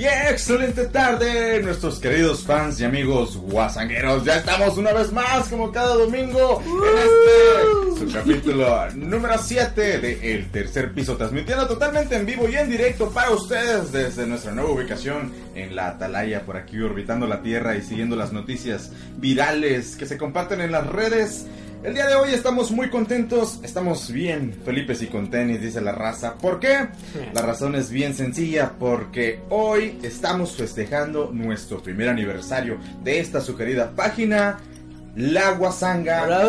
Y excelente tarde, nuestros queridos fans y amigos guasangueros. Ya estamos una vez más, como cada domingo, en este su capítulo número 7 de El Tercer Piso, transmitiendo totalmente en vivo y en directo para ustedes desde nuestra nueva ubicación en la Atalaya, por aquí orbitando la Tierra y siguiendo las noticias virales que se comparten en las redes. El día de hoy estamos muy contentos, estamos bien felices y con tenis, dice la raza. ¿Por qué? La razón es bien sencilla, porque hoy estamos festejando nuestro primer aniversario de esta su querida página, La Guasanga.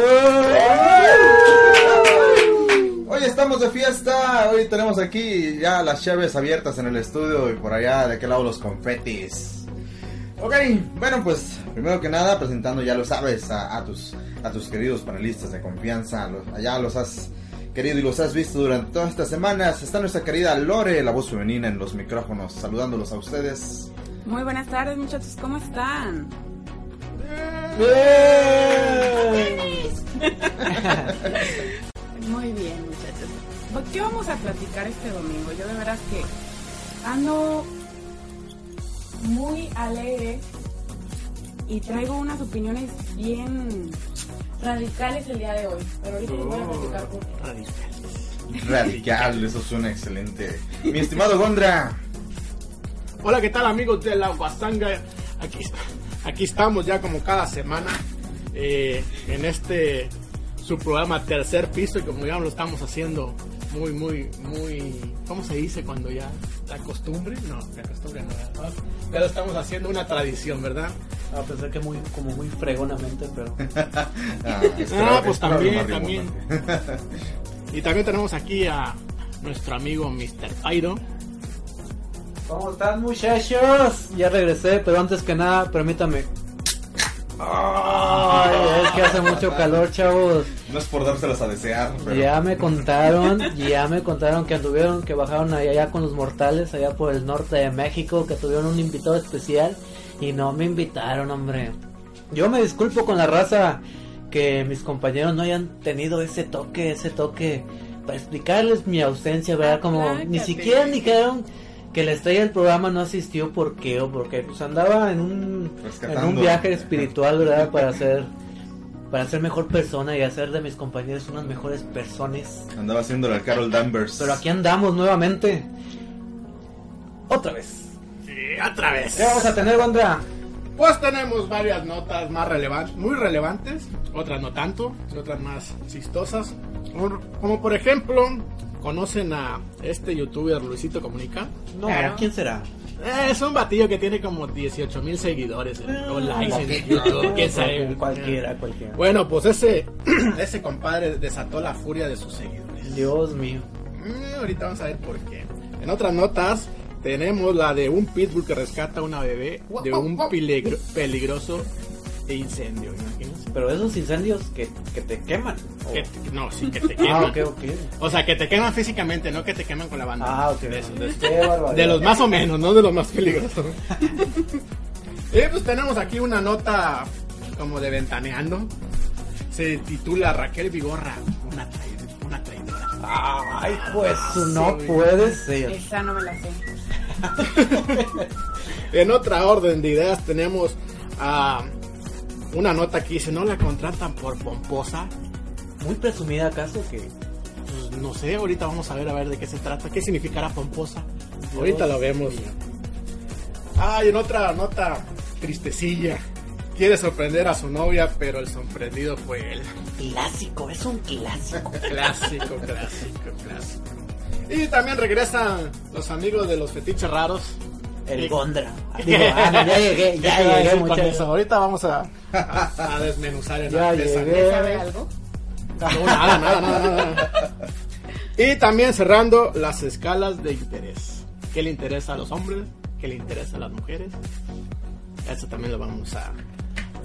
Hoy estamos de fiesta, hoy tenemos aquí ya las llaves abiertas en el estudio y por allá de aquel lado los confetis. Ok, bueno pues primero que nada presentando ya lo sabes a, a tus a tus queridos panelistas de confianza, los, allá los has querido y los has visto durante todas estas semanas. Está nuestra querida Lore, la voz femenina en los micrófonos, saludándolos a ustedes. Muy buenas tardes muchachos, ¿cómo están? Muy bien muchachos. ¿Qué vamos a platicar este domingo? Yo de veras que ando muy alegre y traigo unas opiniones bien radicales el día de hoy. Pero ahorita les voy a platicar por qué. Radicales. Radical, eso suena excelente. Mi estimado Gondra. Hola, ¿qué tal amigos de la Guasanga? Aquí, está- aquí estamos ya como cada semana eh, en este su programa Tercer Piso y como ya lo estamos haciendo muy, muy, muy, ¿cómo se dice cuando ya la costumbre? No, la costumbre no, ¿verdad? ya lo estamos haciendo una tradición, ¿verdad? A pesar que muy, como muy fregonamente, pero Ah, Ah, pues también, también. Y también tenemos aquí a nuestro amigo Mr. Pyro. ¿Cómo están muchachos? Ya regresé, pero antes que nada, permítame. Ay, es que hace mucho calor, chavos. No es por dárselas a desear, pero Ya me contaron, ya me contaron que anduvieron, que bajaron allá, allá con los mortales, allá por el norte de México, que tuvieron un invitado especial y no me invitaron, hombre. Yo me disculpo con la raza que mis compañeros no hayan tenido ese toque, ese toque para explicarles mi ausencia, ¿verdad? Como ni siquiera dijeron que la estrella del programa no asistió por qué o porque pues andaba en un en Rescatando. un viaje espiritual, ¿verdad? Para hacer para ser mejor persona y hacer de mis compañeros unas mejores personas. andaba haciéndole al Carol Danvers. Pero aquí andamos nuevamente. Otra vez. Y otra vez. ¿Qué vamos a tener, Gondra? Pues tenemos varias notas más relevantes, muy relevantes, otras no tanto, otras más chistosas. Como por ejemplo, ¿conocen a este youtuber Luisito Comunica? No, Claro. ¿quién será? Eh, es un batillo que tiene como 18 mil seguidores en- o likes en YouTube, quién sabe. Cualquiera, cualquiera. Bueno, pues ese, ese compadre desató la furia de sus seguidores. Dios mío. Mm, ahorita vamos a ver por qué. En otras notas tenemos la de un pitbull que rescata a una bebé de un peligro- peligroso incendio. imagínense. Pero esos incendios que, que te queman. o- Que te- no, sí, que te Ah, queman. ok, ok. O sea, que te queman físicamente, no que te queman con la banda. Ah, ok. De, esos, de, esos. Qué barbaridad. De los más o menos, no de los más peligrosos. y pues tenemos aquí una nota como de ventaneando. Se titula Raquel Vigorra, una, trai- una traidora. Ay, pues no Sí. puede ser. Esa no me la sé. En otra orden de ideas tenemos a una nota que dice, no la contratan por pomposa. Muy presumida acaso que. Pues no sé, ahorita vamos a ver a ver de qué se trata, qué significará pomposa. ahorita lo vemos. mío. Ah, y en otra nota tristecilla. Quiere sorprender a su novia, pero el sorprendido fue él. Clásico, es un clásico. Clásico, clásico, clásico. Y también regresan los amigos de los fetiches raros. El. Gondra. Digo, ah, ya llegué, ¿Qué ya llegué, muchachos. Ahorita vamos a, a, a desmenuzar mesa. ¿Sabe algo? No, nada, nada, nada, nada. Y también cerrando las escalas de interés. ¿Qué le interesa a los hombres? ¿Qué le interesa a las mujeres? Eso también lo vamos a...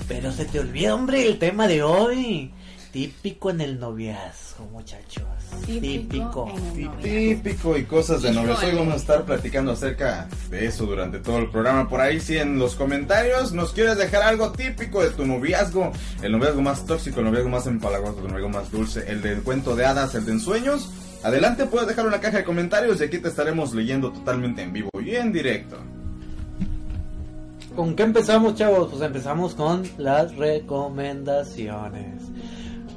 Pero se te olvida, hombre, el tema de hoy. Típico en el noviazgo, muchachos. Típico. Típico y cosas de novios. Hoy vamos a estar platicando acerca de eso durante todo el programa. Por ahí, si en los comentarios nos quieres dejar algo típico de tu noviazgo, el noviazgo más tóxico, el noviazgo más empalagoso, el noviazgo más dulce, el del cuento de hadas, el de ensueños, adelante puedes dejar una caja de comentarios y aquí te estaremos leyendo totalmente en vivo y en directo. ¿Con qué empezamos, chavos? Pues empezamos con las recomendaciones.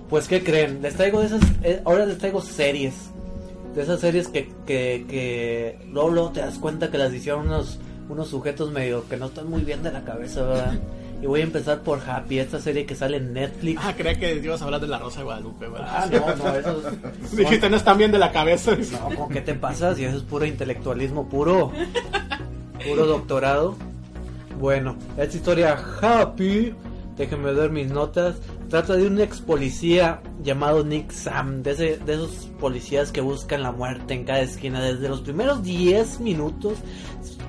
Pues, ¿qué creen? Les traigo de esas. eh, ahora les traigo series. De esas series que, que, que luego, luego te das cuenta que las hicieron unos, unos sujetos medio que no están muy bien de la cabeza, ¿verdad? Y voy a empezar por Happy, esta serie que sale en Netflix. Ah, creía que ibas a hablar de la Rosa de Guadalupe, Ah, ¿verdad? no, no, eso es- Dijiste, no están bien de la cabeza. No, ¿con qué te pasas? Y eso es puro intelectualismo, puro, puro doctorado. Bueno, esta historia Happy, déjenme ver mis notas. Trata de un ex policía llamado Nick Sam, de, ese- de esos policías que buscan la muerte en cada esquina. Desde los primeros 10 minutos,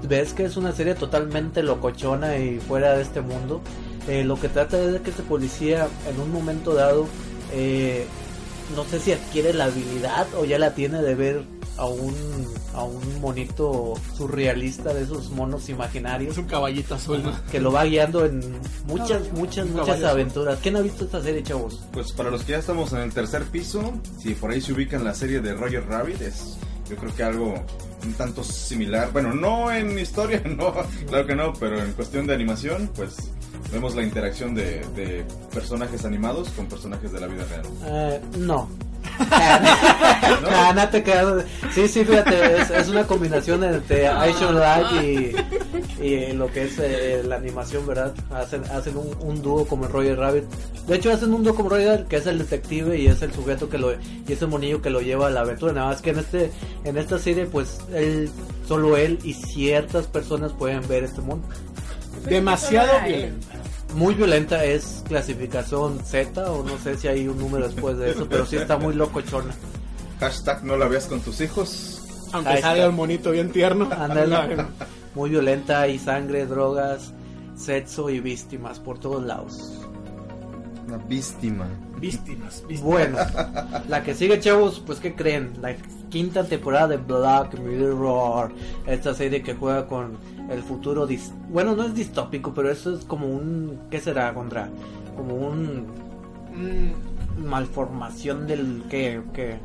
ves que es una serie totalmente locochona y fuera de este mundo. Eh, lo que trata es de que este policía, en un momento dado, eh, no sé si adquiere la habilidad o ya la tiene de ver a un, a un monito surrealista de esos monos imaginarios Es un caballito azul, ¿no? que lo va guiando en muchas, muchas, muchas aventuras. ¿Quién ha visto esta serie, chavos? Pues para los que ya estamos en el tercer piso, si por ahí se ubican la serie de Roger Rabbit, es yo creo que algo un tanto similar. Bueno, no en historia, no, claro que no, pero en cuestión de animación, pues vemos la interacción de, de personajes animados con personajes de la vida real. Eh, no. No te creas. Sí, sí, fíjate, es, es una combinación entre Action Light y, y lo que es eh, la animación, ¿verdad? Hacen, hacen un, un dúo como el Roger Rabbit. De hecho, hacen un dúo como Roger Rabbit, que es el detective y es el sujeto que lo, y es el monillo que lo lleva a la aventura. Nada más que en este, en esta serie, pues, él, solo él y ciertas personas pueden ver este mundo. Demasiado violento. Muy violenta, es clasificación Z, o no sé si hay un número después de eso, pero sí está muy locochona. Hashtag no la veas con tus hijos. Aunque sale está. el monito bien tierno. Ándale. Muy violenta y sangre, drogas, sexo y víctimas por todos lados. Una víctima. Víctimas, víctimas. Bueno, la que sigue, chavos, pues ¿qué creen? La quinta temporada de Black Mirror, esta serie que juega con el futuro, dis- bueno, no es distópico, pero eso es como un, ¿qué será, Contra? Como un Mm, malformación del que, que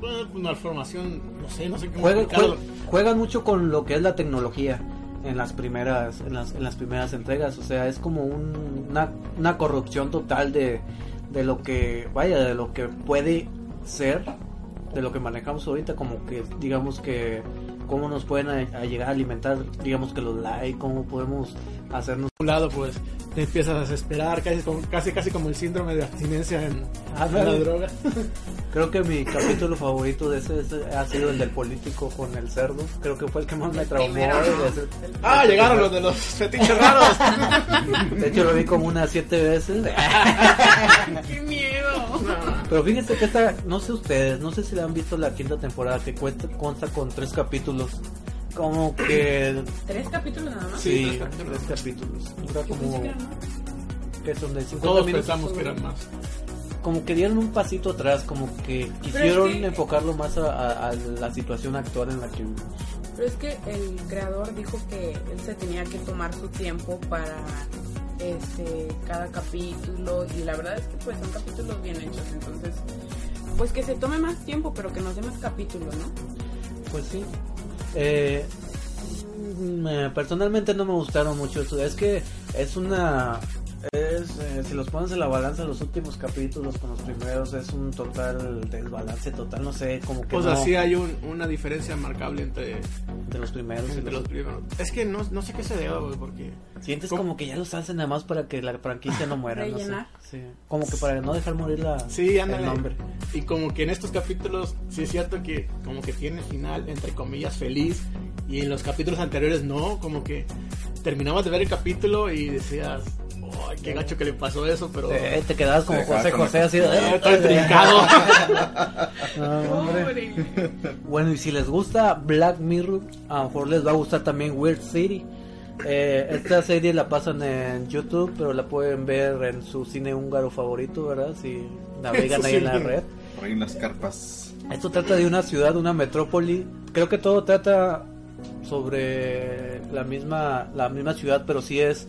bueno, malformación, no sé, no sé cómo Juegan, explicarlo. jue- juegan mucho con lo que es la tecnología en las primeras en las, en las primeras entregas o sea es como un- una, una corrupción total de, de lo que vaya de lo que puede ser de lo que manejamos ahorita como que digamos que cómo nos pueden llegar a alimentar digamos que los likes cómo podemos hacernos un lado, pues te empiezas a desesperar, casi como, casi, casi como el síndrome de abstinencia en, Ah, en la droga. creo que mi capítulo favorito de ese, ese ha sido el del político con el cerdo creo que fue el que más me traumó Ah, llegaron los de los fetiches raros. De hecho lo vi como unas siete veces. ¡Qué miedo! Pero fíjense que esta, no sé ustedes, no sé si la han visto la quinta temporada que cuenta, consta con tres capítulos. Como que... ¿Tres capítulos nada más? Sí, Sí, tres capítulos. tres capítulos. Dura como... que son de 50 Todos minutos. pensamos que eran más. Como que dieron un pasito atrás, como que quisieron que- enfocarlo más a, a- a la situación actual en la que vivimos. Pero es que el creador dijo que él se tenía que tomar su tiempo para este cada capítulo y la verdad es que pues son capítulos bien hechos, entonces pues que se tome más tiempo, pero que nos dé más capítulos, ¿no? Pues sí. Eh, mm, eh, personalmente no me gustaron mucho. Es que es una... Es, eh, si los pones en la balanza los últimos capítulos con los primeros es un total desbalance total no sé como que Pues no, así hay un- una diferencia marcable entre, de los primeros y entre los- los primeros. Es que no, no sé qué se deba, güey, porque... sientes ¿Cómo? como que ya los hacen nada más para que la franquicia no muera no sé. Rellenar. Sí. como que para no dejar morir la Sí, el ándale. nombre Y como que en estos capítulos, sí es cierto que como que tiene final, entre comillas, feliz. Y en los capítulos anteriores no, como que terminabas de ver el capítulo y decías, ay, qué gacho que le pasó eso, pero... te, te quedabas como José José así de- Eh, todo. Bueno, y si les gusta Black Mirror, a lo mejor les va a gustar también Weird City. Eh, esta serie la pasan en YouTube, pero la pueden ver en su cine húngaro favorito, ¿verdad? Si navegan ahí en la red. Por ahí en las carpas. Esto trata de una ciudad, una metrópoli. Creo que todo trata sobre la misma, la misma ciudad, pero sí es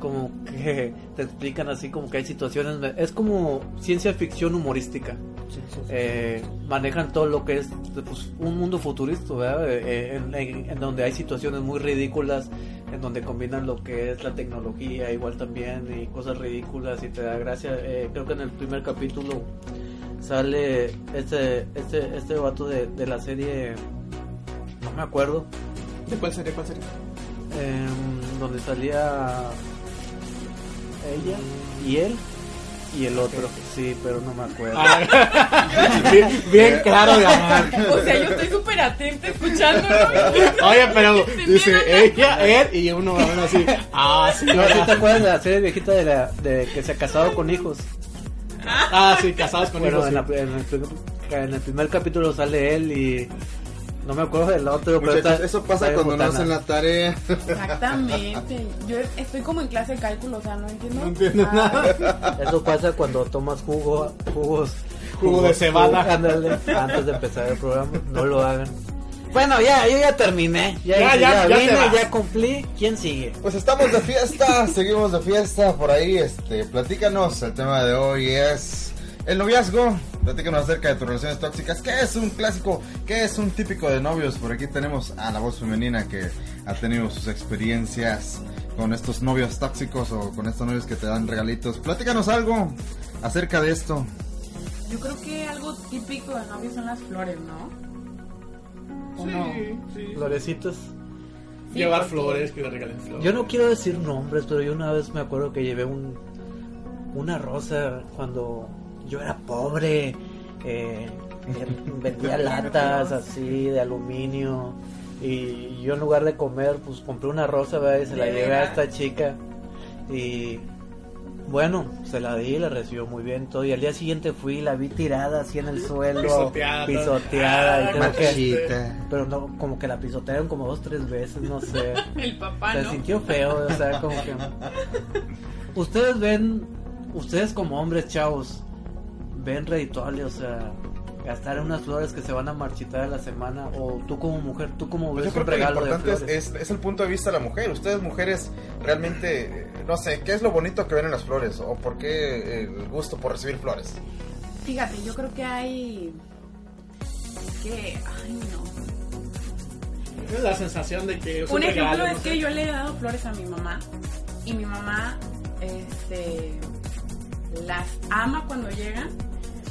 como que te explican así como que hay situaciones, es como ciencia ficción humorística. Eh, manejan todo lo que es pues, un mundo futurista, ¿verdad? Eh, en, en- en donde hay situaciones muy ridículas, en donde combinan lo que es la tecnología igual también y cosas ridículas y te da gracia. Eh, creo que en el primer capítulo sale este este este vato de, de la serie, no me acuerdo, ¿De cuál serie? ¿Cuál serie? em, donde salía ella y él y el otro, sí, pero no me acuerdo. Ah, bien, bien claro de amar. O sea, yo estoy súper atenta escuchando. Oye, pero dice ella, él y uno uno así. Ah, sí. No, ¿sí te acuerdas de la serie viejita de, la, de que se ha casado con hijos? Ah, sí, casados con Bueno, hijos. en, la- en el primer, en el primer capítulo sale él y no me acuerdo del otro, pero está- eso pasa está cuando no hacen la tarea. Exactamente. Yo estoy como en clase de cálculo, o sea, no entiendo. No entiendo nada. Eso pasa cuando tomas jugo, jugos, Jugo de ándale, antes de empezar el programa, no lo hagan. Bueno, ya, yo ya terminé, ya, Ya, ya, ya, vine, ya cumplí. ¿Quién sigue? Pues estamos de fiesta, seguimos de fiesta por ahí, este, platícanos, el tema de hoy es el noviazgo, platícanos acerca de tus relaciones tóxicas, ¿qué es un clásico? ¿Qué es un típico de novios? Por aquí tenemos a la voz femenina que ha tenido sus experiencias con estos novios tóxicos o con estos novios que te dan regalitos, platícanos algo acerca de esto. Yo creo que algo típico de novios son las flores, ¿no? ¿O no? Sí, sí. Florecitos. Llevar porque- flores, que le regalen flores. Yo no quiero decir nombres, pero yo una vez me acuerdo que llevé un una rosa cuando yo era pobre. eh, vendía latas así de aluminio. Y yo en lugar de comer, pues compré una rosa, ¿verdad? Y se la ¿De llevé a esta chica. Y bueno, se la di, la recibió muy bien todo. Y al día siguiente fui y la vi tirada así en el suelo. Pisoteada. pisoteada, y Ah, creo que- Machita. pero no, como que la pisotearon como dos, tres veces, no sé. El papá, Se ¿no? sintió feo, o sea, como que... Ustedes ven, ustedes como hombres chavos, ven redituable, o sea, gastar en unas flores que se van a marchitar a la semana, o tú como mujer, tú como Pues ves yo creo un que lo regalo de importante flores. es, es- el punto de vista de la mujer. Ustedes mujeres realmente, no sé, ¿qué es lo bonito que ven en las flores? ¿O por qué el gusto por recibir flores? Fíjate, yo creo que hay. que. Ay, no. Es la sensación de que es Un ejemplo regalo, es no que sé. yo le he dado flores a mi mamá y mi mamá este las ama cuando llegan,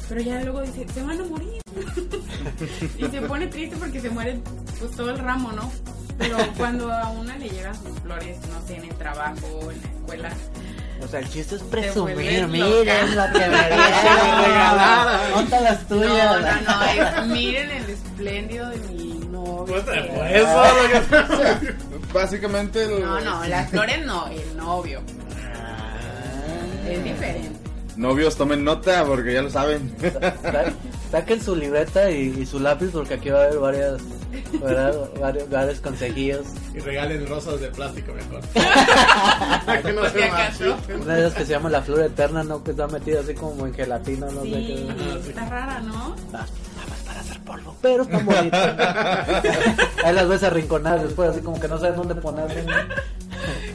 pero ya luego dice, se van a morir. y se pone triste porque se muere pues todo el ramo, ¿no? Pero cuando a una le llegan sus flores, no sé, en el trabajo, en la escuela, O sea, el chiste es presumir, miren lo que me regalaron. regalaron. ¿Dónde las no, tuyas? no, no, es, miren el espléndido de mi novio. Pues, por eso lo que- Básicamente... el- No, no, las flores no, el novio. Es diferente. Novios, tomen nota porque ya lo saben. Sa- Saquen su libreta y, y su lápiz porque aquí va a haber varias, ¿verdad? varios, varios consejillos. Y regalen rosas de plástico mejor. Para que no se. Una de esas que se llama la flor eterna, ¿no? Que está metida así como en gelatina, no sé Sí, qué. está rara, ¿no? Ah, nada más para hacer polvo. Pero están bonitas. Ahí las ves arrinconadas después, así como que no saben dónde ponerlas.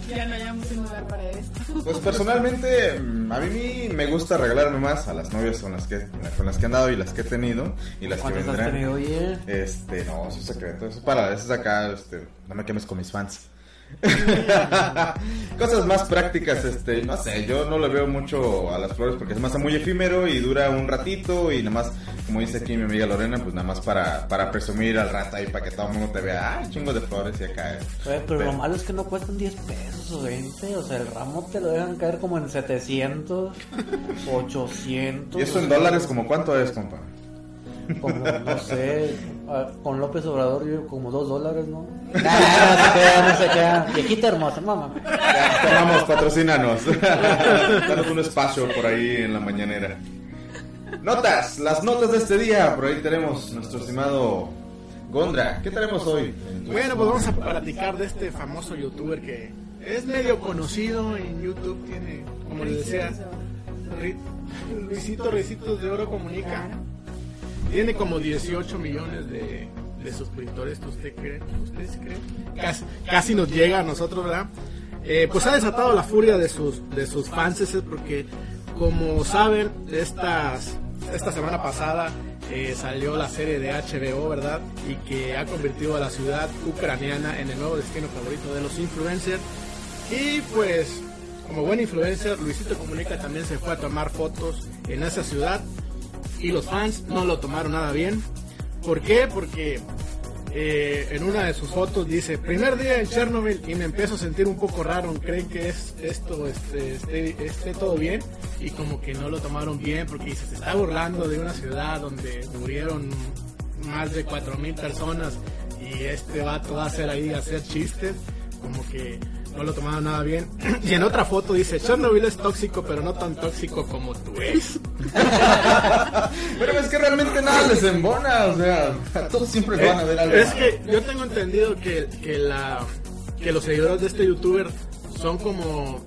Ya no hayamos un lugar para esto. Pues personalmente, a mí me gusta regalarme más a las novias con las que, con las que he andado y las que he tenido y las que ¿Cuántas has vendrán. tenido, oye? Este, no, eso es secreto. Eso es para, eso es acá, este, no me quemes con mis fans. Cosas más prácticas, este, no sé, yo no le veo mucho a las flores porque se me hace muy efímero y dura un ratito y nada más, como dice aquí mi amiga Lorena, pues nada más para, para presumir al rato ahí para que todo el mundo te vea, ah, chingo de flores y acá. Oye, pero Pero- lo malo es que no cuestan 10 pesos o 20. O sea, el ramo te lo dejan caer como en 700, 800. ¿Y eso en dólares como cuánto es, compa? Como, no sé, ah, con López Obrador yo como 2 dólares, ¿no? Nah, no se queda, no se queda. Viejita hermosa, mamá. Vamos, patrocínanos. Danos un espacio por ahí en la mañanera. Notas, las notas de este día. Por ahí tenemos nuestro estimado Gondra. ¿Qué tenemos hoy? Bueno, pues vamos a platicar de este famoso youtuber que es medio conocido en YouTube. Tiene, como les decía, Luisito Ricitos de Oro Comunica. Tiene como 18 millones de, de suscriptores. ¿Usted cree? ¿Ustedes creen? Casi, nos llega a nosotros, ¿verdad? eh, pues ha desatado la furia de sus, de sus fans, porque como saben, estas, esta semana pasada eh, salió la serie de HBO, ¿verdad? Y que ha convertido a la ciudad ucraniana en el nuevo destino favorito de los influencers. Y pues, como buen influencer, Luisito Comunica también se fue a tomar fotos en esa ciudad. Y los fans no lo tomaron nada bien. ¿Por qué? Porque eh, en una de sus fotos dice, primer día en Chernobyl y me empiezo a sentir un poco raro, creen que es esto este, esté, esté todo bien y como que no lo tomaron bien porque dice, se está burlando de una ciudad donde murieron más de 4.000 personas y este vato va a hacer ahí, a hacer chistes, como que no lo tomaron nada bien. Y en otra foto dice, Chernobyl es tóxico, pero no tan tóxico como tú eres. Pero es que realmente nada les embona, o sea, todos siempre van a ver algo. Es que yo tengo entendido que, que, la, que los seguidores de este youtuber son como...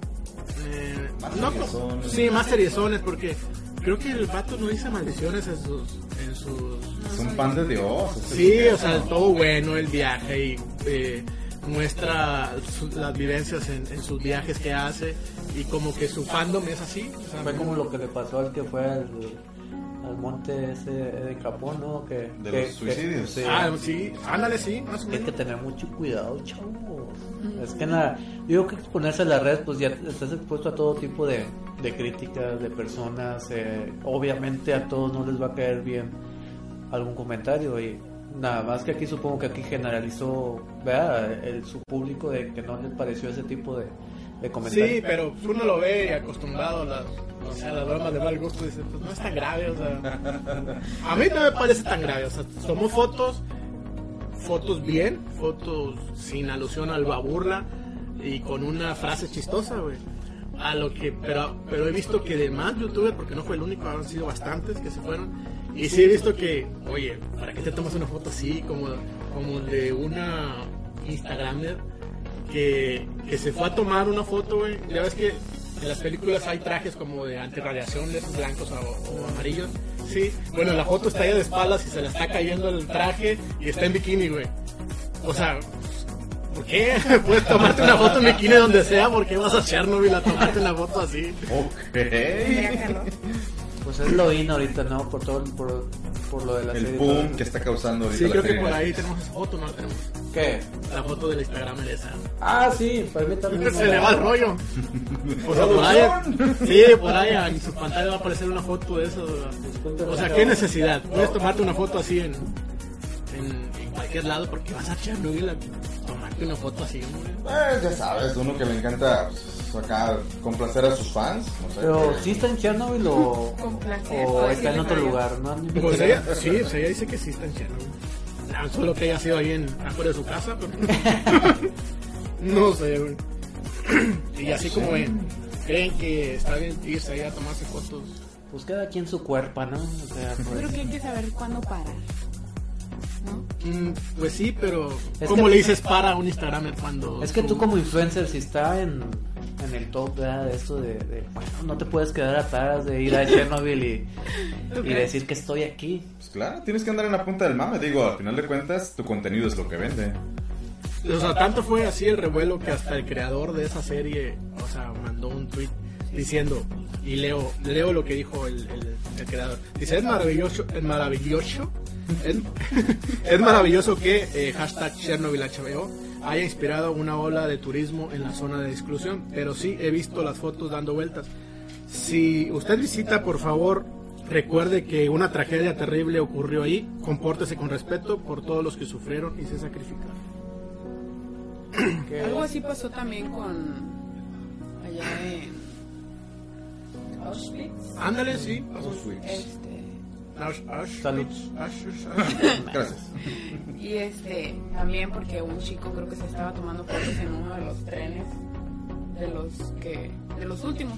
eh, no, como- sí, más seriezones, porque creo que el vato no dice maldiciones en sus... En sus Es un pan de Dios. Sí, o sea, todo bueno el viaje y eh, muestra su- las vivencias en, en sus viajes que hace y como que su fandom es así. o sea, Fue como lo que le pasó al que fue al, al monte ese de Japón, ¿no? Que, De que- los suicidios. sí. Ah, sí, ándale, sí, más o Hay que tener mucho cuidado, chavos. Es que nada, digo que exponerse a la red, pues ya estás expuesto a todo tipo de, de críticas de personas. eh, obviamente a todos no les va a caer bien algún comentario y nada más que aquí supongo que aquí generalizó, ¿verdad? El, su público de que no les pareció ese tipo de, de comentarios. Sí, pero uno lo ve y acostumbrado a las, o las bromas de mal gusto, dice, pues no es tan grave, o sea. A mí no me parece tan grave, o sea, tomó fotos, fotos bien, fotos sin alusión al a burla y con una frase chistosa, güey. A lo que, pero, pero he visto que de más youtubers, porque no fue el único, han sido bastantes que se fueron. Y sí he visto que, oye, ¿para qué te tomas una foto así? Como, como de una Instagramer que, que se fue a tomar una foto, güey. Ya ves que en las películas hay trajes como de antirradiación, de esos blancos o, o amarillos. Sí, bueno, la foto está ahí de espaldas y se le está cayendo el traje y está en bikini, güey. O sea, ¿por qué? Puedes tomarte una foto en bikini donde sea, ¿por qué vas a Chernobyl a tomarte una foto así? Ok. Pues es lo in ahorita, ¿no? Por todo, por, por lo de la El serie. boom que está causando ahorita Sí, la creo que por ahí tenemos esa foto, ¿no? la Tenemos ¿Qué? la foto del Instagram de esa. Ah, sí, para mí también. Se le va el rollo. O sea, por ahí, sí, por ahí en su pantalla va a aparecer una foto de eso. O sea, ¿qué necesidad? Puedes tomarte una foto así en, en, en cualquier lado porque vas a Chernobyl a tomarte una foto así, hombre. Eh, ya sabes, uno que le encanta pues, acá complacer a sus fans. No sé, Pero que- sí está en Chernobyl o, Complacer, o por está en otro lugar, ¿no? Pues ella, sí, pues ella dice que sí está en Chernobyl. Solo que haya sido ahí en, afuera de su casa, pero... no sé, güey. Y así como ven, creen que está bien irse ahí a tomarse fotos. Pues cada quien su cuerpo, ¿no? O sea, Yo pues, creo que hay que saber cuándo parar. ¿No? Mm, pues sí, pero Es ¿cómo que- le dices para a un Instagramer cuando... es que tú como influencer, si está en, en el top ¿verdad? de esto de, de, bueno, no te puedes quedar atrás de ir a Chernobyl y, y decir que estoy aquí. Pues claro, tienes que andar en la punta del mame. Digo, al final de cuentas, tu contenido es lo que vende. O sea, tanto fue así el revuelo que hasta el creador de esa serie, o sea, mandó un tweet diciendo, y leo, leo lo que dijo el, el- el creador. Dice, es maravilloso, es maravilloso, es, es maravilloso que eh, hashtag Chernobyl HBO haya inspirado una ola de turismo en la zona de exclusión, pero sí he visto las fotos dando vueltas. Si usted visita, por favor, recuerde que una tragedia terrible ocurrió ahí, compórtese con respeto por todos los que sufrieron y se sacrificaron. Algo así pasó también con allá en Auschwitz. Ándale, sí. Este, Ash- Ash- Salud. Gracias. y este, también porque un chico creo que se estaba tomando fotos en uno de los trenes de los que de los últimos.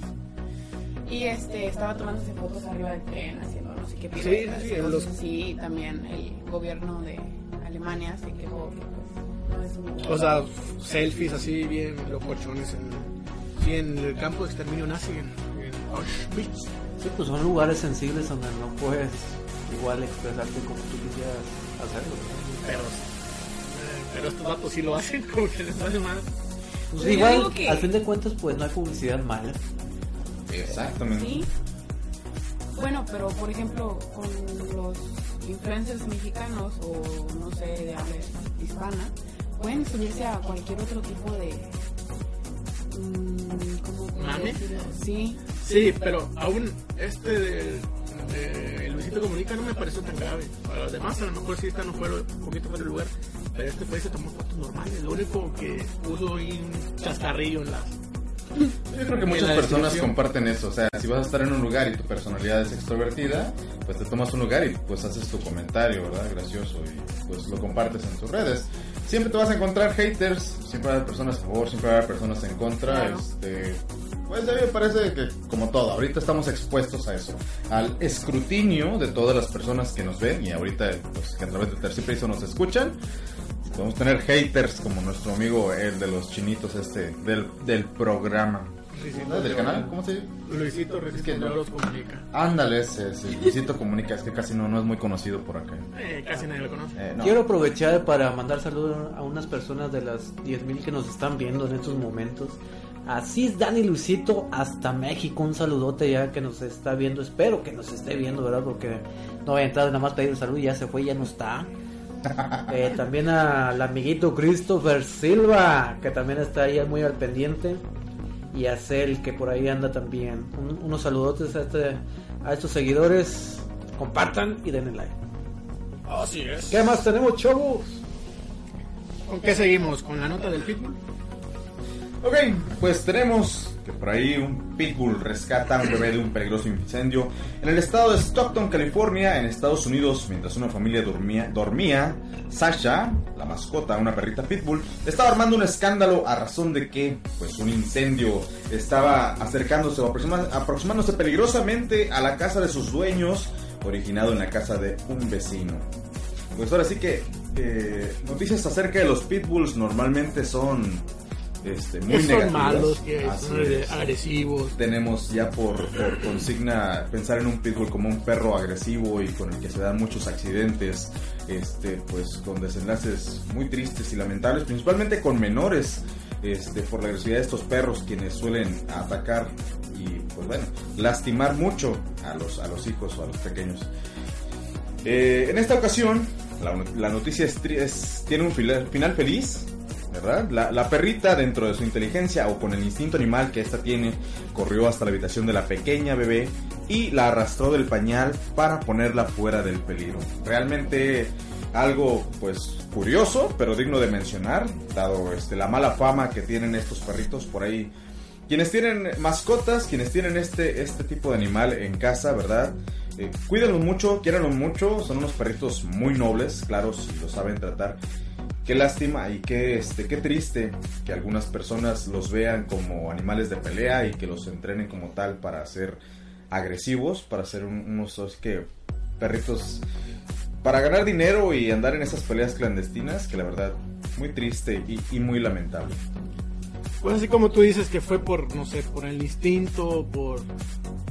Y este estaba tomándose fotos arriba del tren haciendo no sé qué piruetas sí, los- también el gobierno de Alemania se quejó que pues no es un. O sea, selfies así bien locochones en, sí, en el campo de exterminio nazi en, en Auschwitz. Sí, pues son lugares sensibles donde no puedes igual expresarte como tú quisieras hacerlo. ¿no? Pero, eh, pero estos datos sí lo hacen, como que les vale más. Pues igual, que- al fin de cuentas, pues no hay publicidad mala. Exactamente. Sí. Bueno, pero por ejemplo, con los influencers mexicanos o no sé, de habla hispana, pueden subirse a cualquier otro tipo de. mm, ¿Cómo ¿Mame? Sí. Sí, pero aún este de, de Luisito Comunica no me pareció tan grave. Para los demás, a lo mejor sí esta no fue un poquito fuera de lugar. Pero este país se tomó fotos normales. Lo único que puso ahí un chascarrillo en las. Yo creo que muchas personas comparten eso. O sea, si vas a estar en un lugar y tu personalidad es extrovertida, pues te tomas un lugar y pues haces tu comentario, ¿verdad? Gracioso y pues lo compartes en tus redes. Siempre te vas a encontrar haters, siempre va a haber personas a favor, siempre va a haber personas en contra. Claro. Este, pues a mí me parece que como todo, ahorita estamos expuestos a eso, al escrutinio de todas las personas que nos ven y ahorita pues que a través de Tercer Piso nos escuchan. Podemos tener haters como nuestro amigo el de los chinitos este del, del programa. ¿No? ¿Del canal? ¿Cómo se llama? Luisito Luisito que no. Lloros Comunica. Ándale, ese, ese Luisito Comunica, es que casi no, no es muy conocido por acá. Eh, casi nadie lo conoce. Eh, no. Quiero aprovechar para mandar saludos a unas personas de las 10.000 que nos están viendo en estos momentos. Así es Dani Luisito hasta México. Un saludote ya que nos está viendo. Espero que nos esté viendo, ¿verdad? Porque no voy a entrar nada más pedir salud. Ya se fue, ya no está. Eh, también al amiguito Christopher Silva, que también está ahí muy al pendiente. Y a Cel, que por ahí anda también. Un- unos saludotes a, este, a estos seguidores. Compartan y denle like. Así es. ¿Qué más tenemos, chavos? ¿Con qué seguimos? ¿Con la nota del Pitbull? Ok, pues tenemos por ahí un pitbull rescata a un bebé de un peligroso incendio en el estado de Stockton, California, en Estados Unidos, mientras una familia dormía. dormía Sasha, la mascota, una perrita pitbull, estaba armando un escándalo a razón de que, pues, un incendio estaba acercándose o aproximándose peligrosamente a la casa de sus dueños, originado en la casa de un vecino. Pues ahora sí que eh, noticias acerca de los pitbulls normalmente son este, muy negativas. malos, que son es. agresivos. Tenemos ya por, por consigna pensar en un pitbull como un perro agresivo y con el que se dan muchos accidentes, este, pues con desenlaces muy tristes y lamentables, principalmente con menores, este, por la agresividad de estos perros quienes suelen atacar y pues bueno, lastimar mucho a los, a los hijos o a los pequeños. Eh, en esta ocasión, la, la noticia es tri- es- tiene un final feliz, ¿verdad? La, perrita, dentro de su inteligencia o con el instinto animal que ésta tiene, corrió hasta la habitación de la pequeña bebé y la arrastró del pañal para ponerla fuera del peligro. Realmente algo, pues, curioso, pero digno de mencionar, dado este, la mala fama que tienen estos perritos por ahí. Quienes tienen mascotas, quienes tienen este, este tipo de animal en casa, ¿verdad? Eh, cuídenlos mucho, quiéranlos mucho, son unos perritos muy nobles, claro, si lo saben tratar. Qué lástima y qué, este, qué triste que algunas personas los vean como animales de pelea y que los entrenen como tal para ser agresivos, para ser un- unos que perritos para ganar dinero y andar en esas peleas clandestinas, que la verdad muy triste y, y muy lamentable. Pues así como tú dices que fue por, no sé, por el instinto, por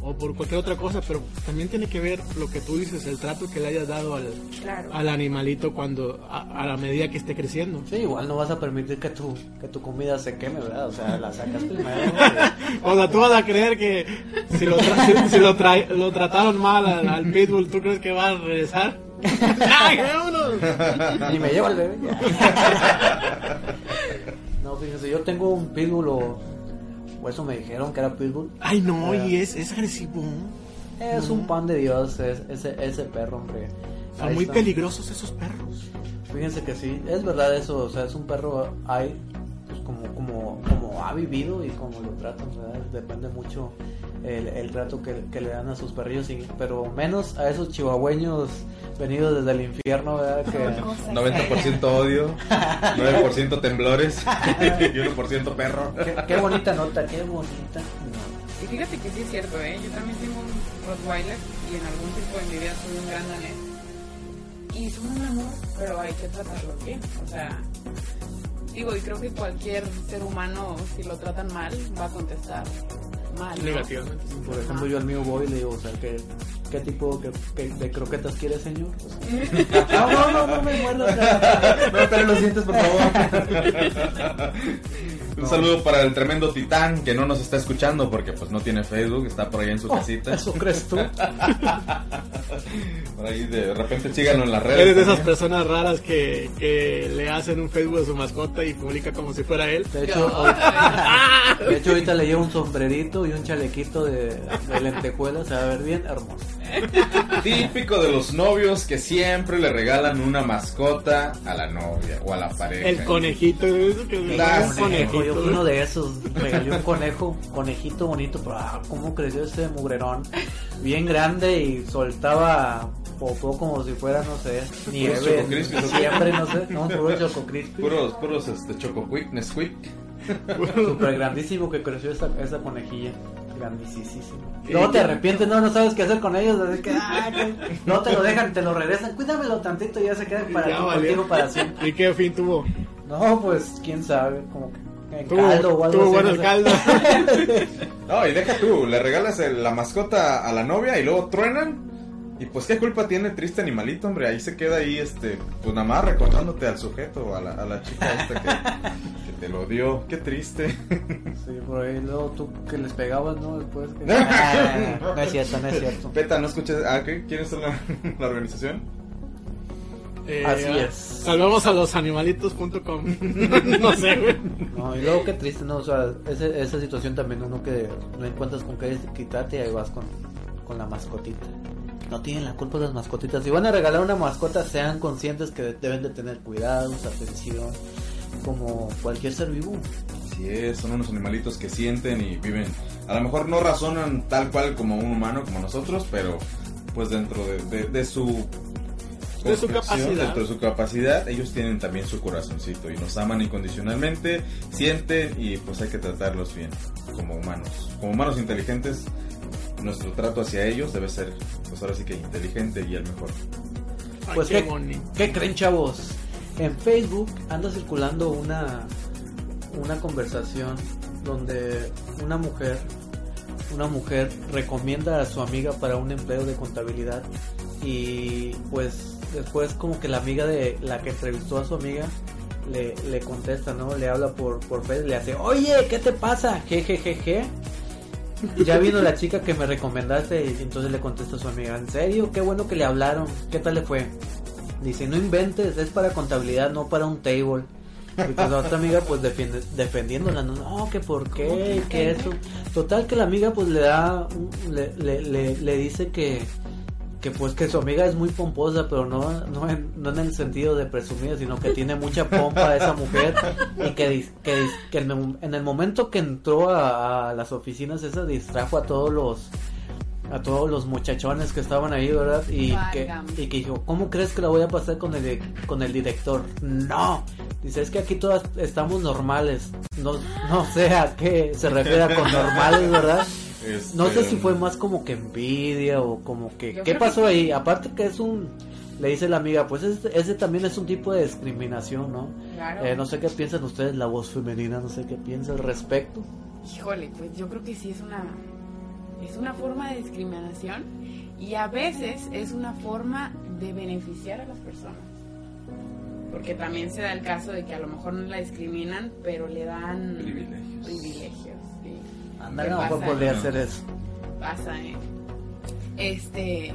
o por cualquier otra cosa, pero también tiene que ver lo que tú dices, el trato que le hayas dado al, Claro. al animalito cuando a, a la medida que esté creciendo. Sí, igual no vas a permitir que tu, que tu comida se queme, ¿verdad? O sea, la sacas primero. O sea, tú vas a creer que si lo, tra- si, si lo, tra- lo trataron mal al, al pitbull, ¿tú crees que va a regresar? ¡Ay, vámonos! y me lleva el bebé. no, fíjese, yo tengo un pitbull o, o eso me dijeron que era pitbull. Ay, no, y es, es agresivo. Es un pan de Dios es- ese, ese perro, hombre. Son Ahí muy está. peligrosos esos perros. Fíjense que sí, es verdad eso, o sea, es un perro, hay, pues como, como, como ha vivido y como lo tratan, ¿verdad? Depende mucho el, el trato que, que le dan a sus perrillos, y, pero menos a esos chihuahueños venidos desde el infierno, ¿verdad? Que, Cosas. 90% odio, 9% temblores y 1% perro. qué, qué bonita nota, qué bonita. Y fíjate que sí es cierto, ¿eh? Yo también tengo un Rottweiler y en algún tiempo de mi vida tuve un gran danés. Y son un amor, pero hay que tratarlo bien. O sea, digo, y creo que cualquier ser humano, si lo tratan mal, va a contestar mal. ¿no? Negativamente. Por ejemplo, yo al mío voy y le digo, o sea, ¿qué, qué tipo que- que- de croquetas quiere, señor? no, no, no, no me muerdas. No, pero los dientes, por favor. Un saludo para el tremendo titán que no nos está escuchando porque pues no tiene Facebook, está por ahí en su Oh, casita. ¿Eso crees tú? Por ahí de repente síganos en las redes. Eres de esas personas raras que, que le hacen un Facebook a su mascota y publica como si fuera él. De hecho, ahorita, de hecho, ahorita le llevo un sombrerito y un chalequito de, de lentejuelas. Se va a ver bien hermoso. Típico de los novios que siempre le regalan una mascota a la novia o a la pareja. El conejito, eso que me Claro, un sí. Yo fui uno de esos. Regalé un conejo, conejito bonito, pero ah, cómo creció ese mugrerón. Bien grande y soltaba popó como si fuera, no sé, nieve. Siempre, no sé, no, puro Choco Crispy. Puros, puros este, Choco Quick, Nesquik. Súper grandísimo que creció esa, esa conejilla. Grandísimo. Luego te arrepientes, no, no sabes qué hacer con ellos. Así que, ah, no te lo dejan, te lo regresan. Cuídamelo tantito y ya se quedan para, Ya contigo para siempre. ¿Y qué fin tuvo? No, pues quién sabe, como que en Tuvo, caldo o algo tuvo así. bueno no el sé. No, caldo. y deja tú, le regalas el- la mascota a la novia y luego truenan. Y pues qué culpa tiene triste animalito, hombre. Ahí se queda ahí, este, pues nada más recordándote al sujeto, a la, a la chica esta que, que te lo dio. Qué triste. Sí, por ahí luego tú que les pegabas, ¿no? Después que... Ah, no es cierto, no es cierto. Peta, ¿no escuchas? Ah, ¿qué? ¿Quién es la, la organización? Eh, Así ah, es. Salvamos a los animalitos.com. no sé, güey. No, y luego qué triste, ¿no? O sea, ese- esa situación también uno que no encuentras con qué quitarte y ahí vas con, con la mascotita. No tienen la culpa las mascotitas. Si van a regalar una mascota, sean conscientes que deben de tener cuidados, atención, como cualquier ser vivo. Así es, son unos animalitos que sienten y viven. A lo mejor no razonan tal cual como un humano, como nosotros, pero pues dentro de, de- de su De su capacidad. dentro de su capacidad, ellos tienen también su corazoncito y nos aman incondicionalmente, sienten y pues hay que tratarlos bien como humanos. Como humanos inteligentes, nuestro trato hacia ellos debe ser, pues ahora sí que inteligente y el mejor. Ay, Pues qué. ¿qué creen chavos? En Facebook anda circulando una una conversación donde una mujer una mujer recomienda a su amiga para un empleo de contabilidad y pues después como que la amiga de la que entrevistó a su amiga le, le contesta, ¿no? Le habla por, por Facebook, le hace, oye, ¿qué te pasa? Jejejeje. Ya vino la chica que me recomendaste y entonces le contesta a su amiga, ¿en serio? Qué bueno que le hablaron. ¿Qué tal le fue? Dice, no inventes, es para contabilidad, no para un table. Y pues la otra amiga pues defiende, defendiéndola, no, no, que por qué, que eso. Total que la amiga pues le da, le, le, le, le dice que, que pues que su amiga es muy pomposa, pero no, no, en, no en el sentido de presumida, sino que tiene mucha pompa esa mujer y que, que, en, el, en el momento que entró a, a las oficinas esa distrajo a todos los a todos los muchachones que estaban ahí, ¿verdad? Y que, y que dijo, ¿cómo crees que la voy a pasar con el, con el director? No, dice, es que aquí todas estamos normales. No, no sé a qué se refiere con normales, ¿verdad? No sé Este, si fue más como que envidia o como que... Yo ¿Qué que pasó ahí? Aparte que es un... Le dice la amiga, pues ese, ese también es un tipo de discriminación, ¿no? Claro. Eh, no sé qué piensan ustedes, la voz femenina, no sé qué piensa al respecto. Híjole, pues yo creo que sí es una es una forma de discriminación y a veces es una forma de beneficiar a las personas. Porque también se da el caso de que a lo mejor no la discriminan, pero le dan Privilegios. privilegios, sí. Ándale, ¿Qué a lo mejor pasa? podría No. hacer eso. Pasa, ¿eh? Este,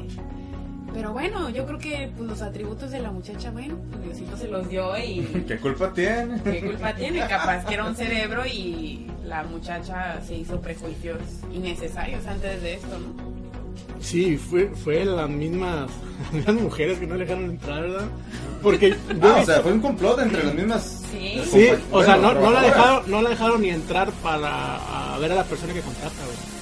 pero bueno, yo creo que pues, los atributos de la muchacha, bueno, pues Diosito se los dio y ¿Qué culpa tiene? ¿Qué culpa tiene? Capaz que era un cerebro y la muchacha se hizo prejuicios innecesarios antes de esto, ¿no? Sí, fue, fue las mismas, las mujeres que no le dejaron entrar, ¿verdad? Porque Ah, o sea, fue un complot entre las mismas. Sí. Sí, compa- o sea, no, no la dejaron, no la dejaron ni entrar para a ver a la persona que contrata, güey.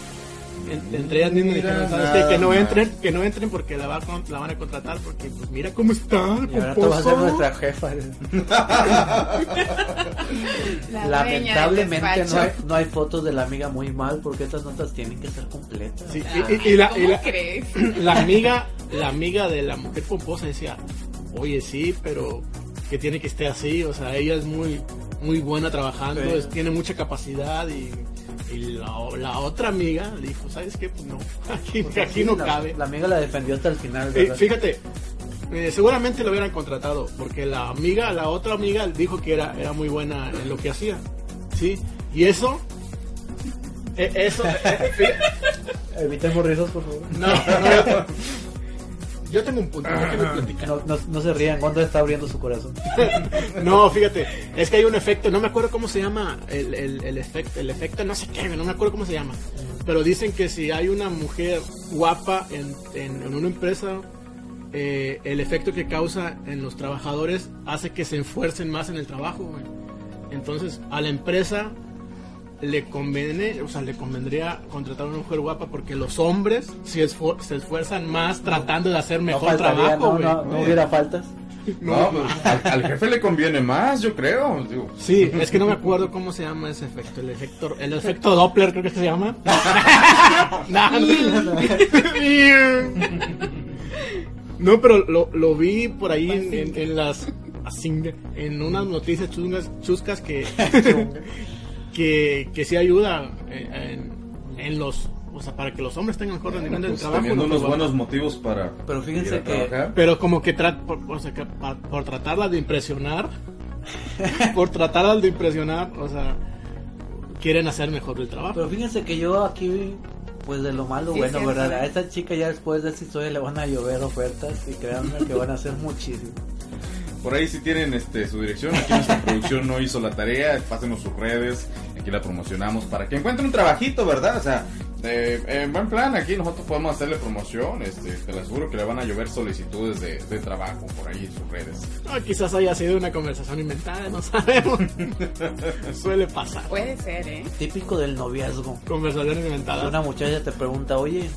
En- entre ellas mismas Mira dijeron, ¿sabes qué? Que no entren, que no entren porque la, va a con- la van a contratar porque pues mira cómo está, Y ahora tú vas a ser pomposo. nuestra jefa. La Lamentablemente no hay, no hay fotos de la amiga muy mal porque estas notas tienen que ser completas. Sí, y, y- y la, y ¿Cómo la- crees? la amiga, la amiga de la mujer pomposa decía, oye sí, pero que tiene que estar así, o sea, ella es muy, muy buena trabajando, Sí. es- tiene mucha capacidad y, y la, la otra amiga le dijo, ¿sabes qué? Pues no, aquí, sí, no la, cabe. La amiga la defendió hasta el final. Eh, ¿verdad? fíjate, eh, seguramente lo hubieran contratado, porque la amiga, la otra amiga dijo que era, era muy buena en lo que hacía. Sí, y eso. eh, eso. eh, Evitemos risas, por favor. no, no, yo tengo un punto, yo quiero platicar. No, no, no se rían, Gondra está abriendo su corazón. No, fíjate, es que hay un efecto, no me acuerdo cómo se llama el, el, el efecto, el efecto no sé qué, no me acuerdo cómo se llama. Pero dicen que si hay una mujer guapa en, en, en una empresa, eh, el efecto que causa en los trabajadores hace que se esfuercen más en el trabajo, güey. Entonces, a la empresa le conviene, o sea, le convendría contratar a una mujer guapa porque los hombres se, esfu- se esfuerzan más tratando de hacer No mejor faltaría, trabajo, no, güey. no, no hubiera faltas. No, pues, al, al jefe le conviene más, yo creo. Digo, Sí, es que no me acuerdo cómo se llama ese efecto. El efecto, el efecto Doppler creo que se llama. No, pero lo, lo vi por ahí en, en- en las en unas noticias chungas, chuscas que que, que sí ayuda en, en- en los o sea para que los hombres tengan mejor rendimiento en el pues, trabajo. teniendo ¿no? unos buenos motivos para Pero fíjense que- trabajar. Pero como que tra- por, o sea, que pa- por tratarla de impresionar, por tratarla de impresionar, o sea, quieren hacer mejor el trabajo. Pero fíjense que yo aquí, pues de lo malo, Sí, bueno, ¿verdad? A esta chica ya después de esta historia le van a llover ofertas y créanme que van a ser muchísimas. Por ahí si tienen este su dirección, aquí nuestra producción no hizo la tarea, pásenos sus redes, aquí la promocionamos para que encuentren un trabajito, ¿verdad? O sea, eh, en buen plan, aquí nosotros podemos hacerle promoción, este, te lo aseguro que le van a llover solicitudes de, de trabajo por ahí en sus redes. Ah, quizás haya sido una conversación inventada, no sabemos. Suele pasar. Puede ser, ¿eh? Típico del noviazgo. Conversaciones inventadas. Una muchacha te pregunta, oye,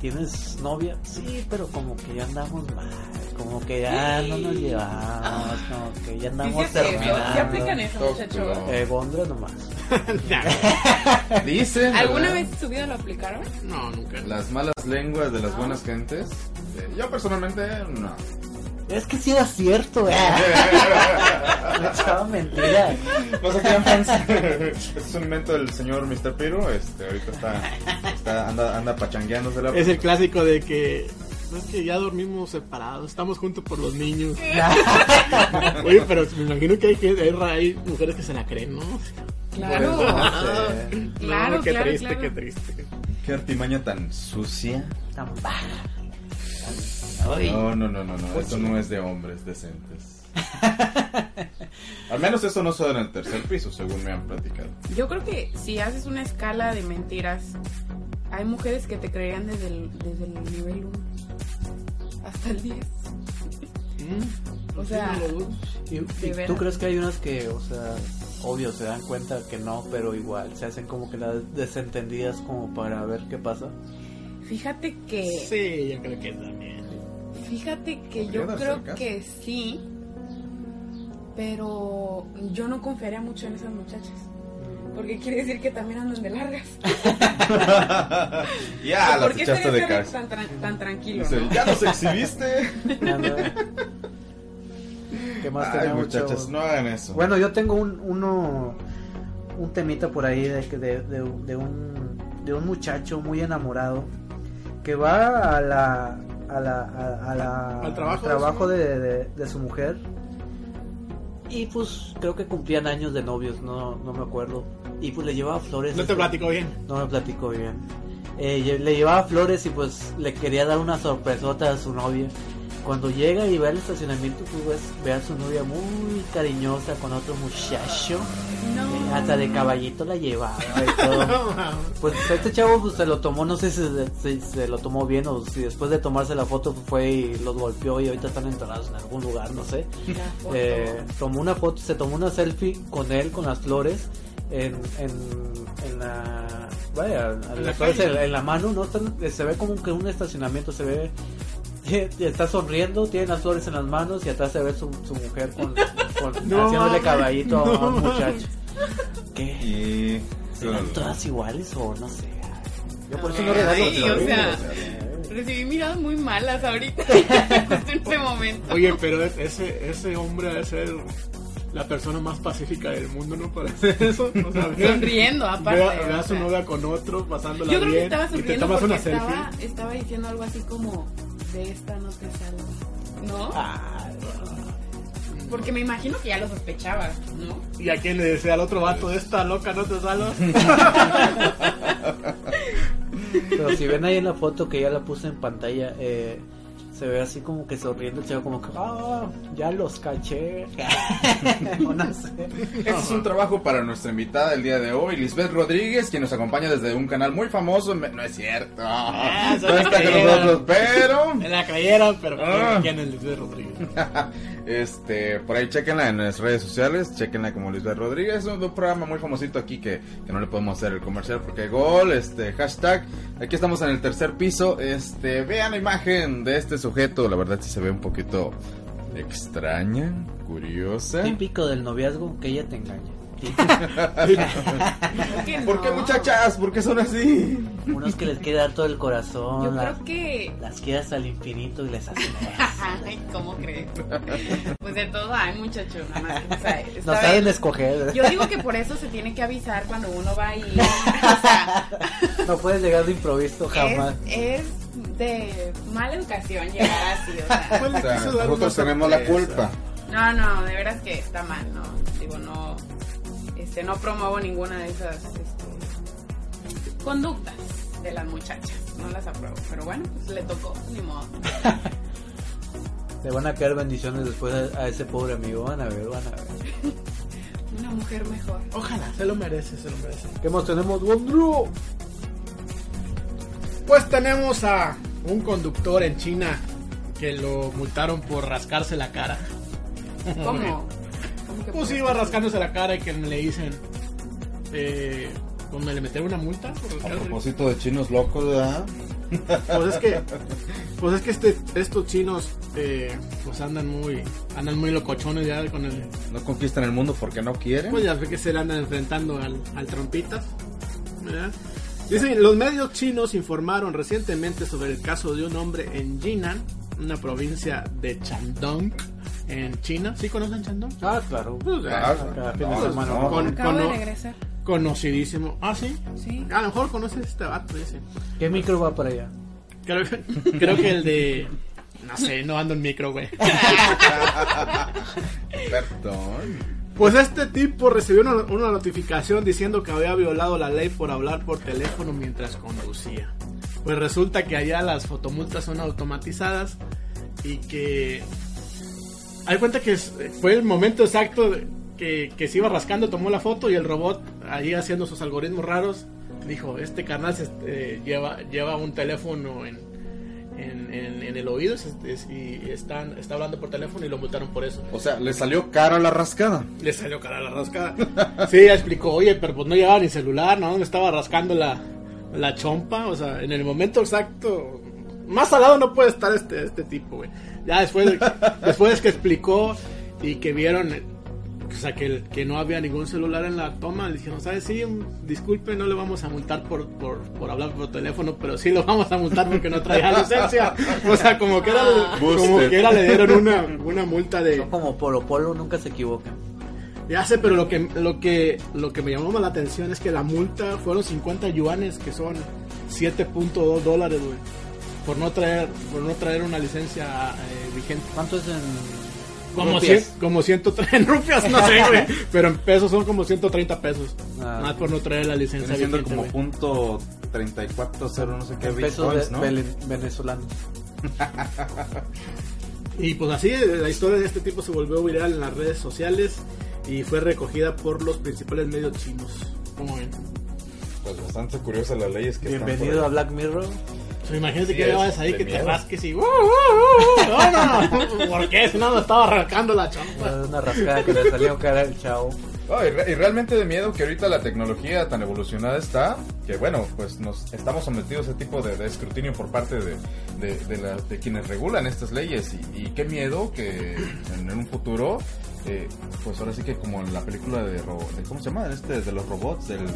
¿tienes novia? Sí, pero como que ya andamos mal, como que ya no nos llevamos, como que ya andamos Dice eso, terminando. ¿Ya aplican eso, muchachos? Eh, Gondra nomás. Dicen. ¿Alguna vez en su vida lo aplicaron? No, nunca. Las malas lenguas de las buenas gentes. eh, yo personalmente no. Es que sí era cierto, eh. Me echaba mentira. No se crean fans. Este es un invento del señor Mr. Piro. Este, ahorita está, está- anda, anda pachangueándosela. Es el clásico de que. No es que ya dormimos separados, estamos juntos por los niños. Oye, pero me imagino que hay, gente- hay, mujeres que se la creen, ¿no? Claro. Pues, Claro, No, qué claro, triste, claro. qué triste. Qué artimaña tan sucia. tan baja. Ay, No, no, no, no, no. Esto no es de hombres decentes. Al menos eso no se da en el tercer piso, según me han platicado. Yo creo que si haces una escala de mentiras, hay mujeres que te creerían desde el, desde el nivel 1 hasta el 10. O sea, Sí, no lo dudo. ¿Y, y de veras. tú crees que hay unas que, o sea, obvio se dan cuenta que no, pero igual se hacen como que las desentendidas como para ver qué pasa? Fíjate que Sí, yo creo que también. fíjate que yo creo caso. que sí, pero yo no confiaría mucho en esas muchachas. Porque quiere decir que también andan de largas. ya, las ¿Por qué echaste de casa. tan, tran- tan tranquilo? Dice, no? ya nos exhibiste. ¿Qué más Ay, muchachas, no hagan eso. Bueno, yo tengo un, uno, un temita por ahí de, que- de, de, de un, de un muchacho muy enamorado que va a la, a la, a, a la ¿Al trabajo al de trabajo su- de, de- de su mujer y pues creo que cumplían años de novios, no, no me acuerdo. Y pues le llevaba flores. No te platico bien. No me platicó bien. Eh, le llevaba flores y pues le quería dar una sorpresota a su novia. Cuando llega y ve al estacionamiento, pues ves, ve a su novia muy cariñosa con otro muchacho. No. Eh, hasta de caballito la llevaba y todo. Pues este chavo pues, se lo tomó, no sé si se, si se lo tomó bien o si después de tomarse la foto fue y los golpeó y ahorita están enterrados en algún lugar, no sé. Eh, tomó una foto, se tomó una selfie con él, con las flores, en, en, en la, vaya, En la en mano, ¿no? Están- se ve como que un estacionamiento, se ve, está sonriendo, tiene las flores en las manos y atrás se ve su, su mujer con, con- No, haciéndole caballito a un No. muchacho. ¿Qué? ¿Serán todas iguales o no sé? Yo por eso no regalo o flores. sea, Recibí miradas muy malas ahorita. Justo en este momento. Oye, pero es- ese, ese hombre debe ser la persona más pacífica del mundo, ¿no? Para hacer eso. O sea, Sonriendo, aparte. Ve a, ve a o su novia con otro, pasándola Yo creo que bien. estaba y te sonriendo tomas porque una selfie. estaba, estaba diciendo algo así como, de esta no te salvas. ¿No? Ah, Porque me imagino que ya lo sospechabas, ¿no? ¿Y a quién le decía al otro vato, esta loca no te salva? Pero si ven ahí en la foto que ya la puse en pantalla, eh, se ve así como que sonriendo el chavo, como que, ah, ya los caché. O no sé. Este es un trabajo para nuestra invitada del día de hoy, Lisbeth Rodríguez, quien nos acompaña desde un canal muy famoso. No es cierto. Ah, no la está con nosotros, pero. Me la creyeron, pero Ah. ¿quién es Luis Rodríguez? este, por ahí chequenla en las redes sociales, chequenla como Lisbeth Rodríguez, es un, un programa muy famosito aquí que, que no le podemos hacer el comercial porque hay gol, este, hashtag, aquí estamos en el tercer piso, este, vean la imagen de este sujeto, la verdad sí se ve un poquito extraña, curiosa. Típico del noviazgo, que ella te engaña. ¿Por qué muchachas? ¿Por qué son así? Unos que les quiere dar todo el corazón, Yo las, creo que. las quiere hasta el infinito y les hace Ay, ¿cómo crees? Pues de todo hay, muchacho. Nada más que, o sea, No está saben escoger. Yo digo que por eso se tiene que avisar cuando uno va ahí. O sea, No puedes llegar de improviso jamás. es, es de mala educación llegar así. O sea, O nosotros tenemos la culpa. no, no, de veras que está mal, ¿no? Digo, no. Este, no promuevo ninguna de esas este, conductas de las muchachas. No las apruebo. Pero bueno, pues le tocó, ni modo. Le van a caer bendiciones después a, a ese pobre amigo. Van a ver, van a ver. Una mujer mejor. Ojalá, se lo merece, se lo merece. ¿Qué más tenemos, Wondru? Pues tenemos a un conductor en China que lo multaron por rascarse la cara. ¿Cómo? ¿Cómo que Pues iba rascándose la cara y que le dicen. Eh, pues me le metieron una multa por A propósito de chinos locos, ¿verdad? Pues es que, pues es que este, estos chinos eh, pues andan muy, andan muy locochones ya con el, No conquistan el mundo porque no quieren. pues ya ve que se le andan enfrentando al, al trompitas. ¿verdad? Dicen, los medios chinos informaron recientemente sobre el caso de un hombre en Jinan, una provincia de Shandong, en China. ¿Sí conocen Shandong? Ah, claro. Pues, Ah, cada fin de no, semana. no. Con- Acabo de cono- regresar. conocidísimo. Ah, sí. Sí. A lo mejor conoces este vato ese. ¿Qué micro va para allá? Creo, que- creo que el de. No sé, no ando en micro, güey. Perdón. Pues este tipo recibió una, notificación diciendo que había violado la ley por hablar por teléfono mientras conducía. Pues resulta que allá las fotomultas son automatizadas y que... Hay cuenta que fue el momento exacto que, se iba rascando, tomó la foto y el robot, ahí haciendo sus algoritmos raros, dijo, este carnal se, eh, lleva, lleva un teléfono en, en, en- en el oído y están, está hablando por teléfono y lo multaron por eso. O sea, le salió cara la rascada. Le salió cara la rascada. Sí, ella explicó, oye, pero pues no llevaba ni celular, ¿no? Me estaba rascando la, la chompa, o sea, en el momento exacto. Más al lado no puede estar este, este tipo, güey. Ya después, de- después que explicó y que vieron, o sea, que, que no había ningún celular en la toma, le dijeron, ¿sabes? Sí, disculpe, no le vamos a multar por, por, por hablar por teléfono, pero sí lo vamos a multar porque no traía licencia. O sea, como que era, como Busted. que era le dieron una, una multa de... Son como Polo Polo, nunca se equivocan. Ya sé, pero lo que, lo que, lo que me llamó más la atención es que la multa fueron 50 yuanes, que son 7.2 dólares, güey. Por no traer, por no traer una licencia eh, vigente. ¿Cuánto es en Como, cien- como 130 en rupias, no sé, güey. Pero en pesos son como 130 pesos. Ah. Más por no traer la licencia Viene siendo como güey. punto 34.0 no sé qué bitcoins, ¿no? venezolanos? Y pues así, la historia de este tipo se volvió viral en las redes sociales y fue recogida por los principales medios chinos. Como ven? Pues bastante curiosa las leyes que están Bienvenido por a. Black Mirror. O sea, imagínate Sí, que vayas ahí que te rasques y. ¡Uh, uh, uh! No, no, no. ¿Por qué? Si no me estaba arrancando la chompa. Una rascada que le salió cara al chavo. No, y, re- y realmente de miedo que ahorita la tecnología tan evolucionada está, que bueno, pues nos estamos sometidos a ese tipo de, de escrutinio por parte de, de, de la- de quienes regulan estas leyes. Y, y qué miedo que en, en un futuro, eh, pues ahora sí que como en la película de, ro- de ¿cómo se llama? Este, de los robots, del de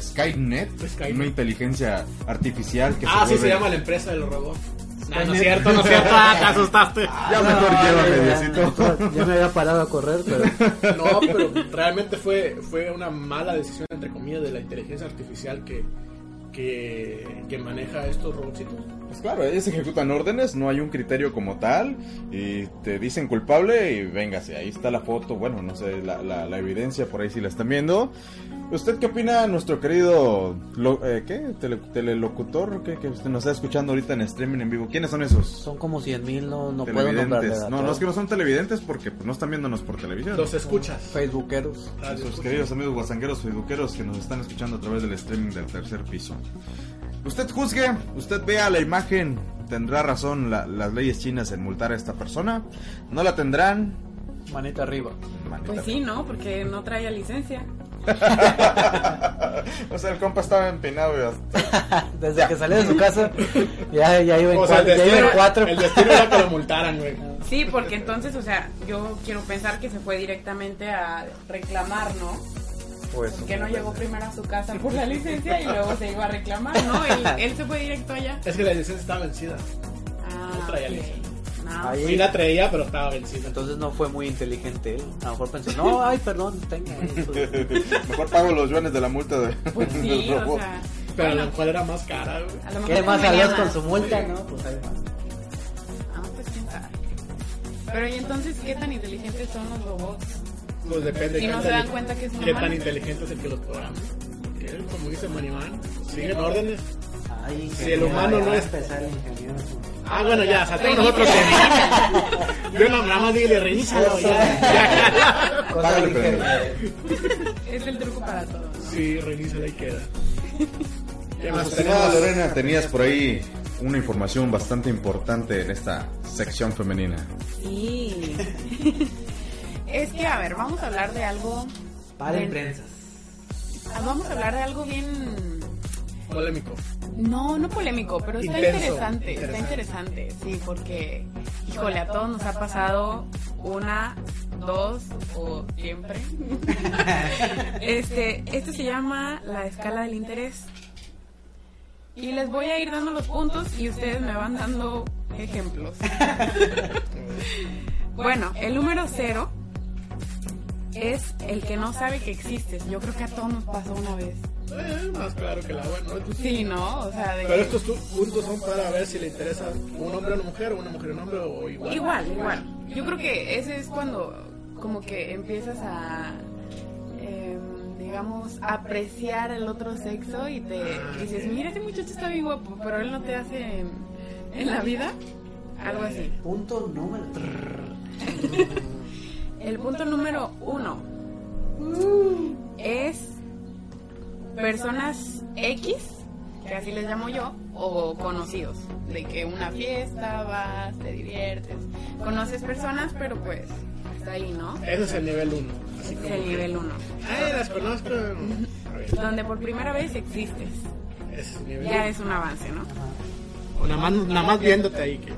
Skynet, Skynet. una inteligencia artificial que Ah, sí, se llama la empresa de los robots. No, no es cierto, no es cierto. Ah, te asustaste. Ya mejor llévame, Diosito. Ya me había parado a correr, pero No, pero realmente fue, fue una mala decisión, entre comillas, de la inteligencia artificial que, que, que maneja estos robotcitos. Pues claro, ellos ejecutan órdenes, no hay un criterio como tal, y te dicen culpable y véngase, ahí está la foto, bueno, no sé, la, la, la evidencia por ahí si la están viendo. ¿Usted qué opina, nuestro querido, lo- eh, qué, Tele- telelocutor que, que usted nos está escuchando ahorita en streaming en vivo? ¿Quiénes son esos? Son como 100 mil, no, no puedo televidentes. nombrarle a No, no es que no son televidentes porque pues, no están viéndonos por televisión. Los escuchas. Facebookeros. Sus escuchas. queridos amigos guasangueros facebookeros que nos están escuchando a través del streaming del tercer piso. Usted juzgue, usted vea la imagen, tendrá razón la- las leyes chinas en multar a esta persona, no la tendrán. Manita arriba. manita Pues sí, ¿no? Porque no traía licencia. o sea, el compa estaba empinado y hasta... Desde que salió de su casa, ya, ya iba en O sea, el cuatro. Ya iba destino, en cuatro. el destino era que lo multaran, güey. Sí, porque entonces, o sea, yo quiero pensar que se fue directamente a reclamar, ¿no? Pues, Que no llegó primero a su casa por la licencia y luego se iba a reclamar, ¿no? Él, él se fue directo allá. Es que la licencia estaba vencida. Ah, No traía ok. licencia. No, Ahí- Sí la traía, pero estaba vencida. Entonces no fue muy inteligente él. A lo mejor pensó, no, ay, perdón, tenga. Mejor pago los yuanes de la multa de... pues sí, del o robot. sea. Pero bueno, la cual era más cara, güey. a lo mejor ¿Quiere más adiós con su multa? No, pues ahí va. Ah, pues quién sabe. Pero y entonces, ¿qué tan inteligentes son los robots? Pues depende. Si qué no se dan cuenta que es una Qué tan inteligente es el que los programa. Él, como dice Manimán, siguen órdenes. Ay, Si el humano no es- el ingeniero. Ah, bueno, ya, saltemos nosotros tema. Yo no, nada más dile, reinícialo ya. Es el truco para todo, ¿no? Sí, reinícialo y queda. ¿Qué más Estimada tenemos? Lorena, tenías por ahí una información bastante importante en esta sección femenina. Sí. es que, a ver, vamos a hablar de algo. Para imprensas. ah, Vamos a hablar de algo bien. Polémico. No, no polémico, pero está Intenso, interesante, está interesante. interesante, sí, porque, híjole, a todos nos ha pasado una, dos o siempre. este, esto se llama la escala del interés. Y les voy a ir dando los puntos y ustedes me van dando ejemplos. bueno, el número cero es el que no sabe que existes. Yo creo que a todos nos pasó una vez. Eh, más claro que la buena. ¿no? Sí, ¿no? O sea, de Pero estos puntos son para ver si le interesa un hombre a una mujer o una mujer a un hombre o igual. Igual, igual. Yo creo que ese es cuando como que empiezas a, em, digamos, apreciar el otro sexo y te dices, mira, ese muchacho está bien guapo, pero él no te hace en, en la vida algo así. Punto número. El punto número uno es personas X, que así les llamo yo, o conocidos. De que una fiesta vas, te diviertes, conoces personas, pero pues hasta ahí, ¿no? Ese es el nivel 1. Así Es el que, nivel uno. Ay, las conozco. A ver, Donde por primera vez existes. es nivel Ya uno. es un avance, ¿no? O nada más, nada más viéndote ahí que,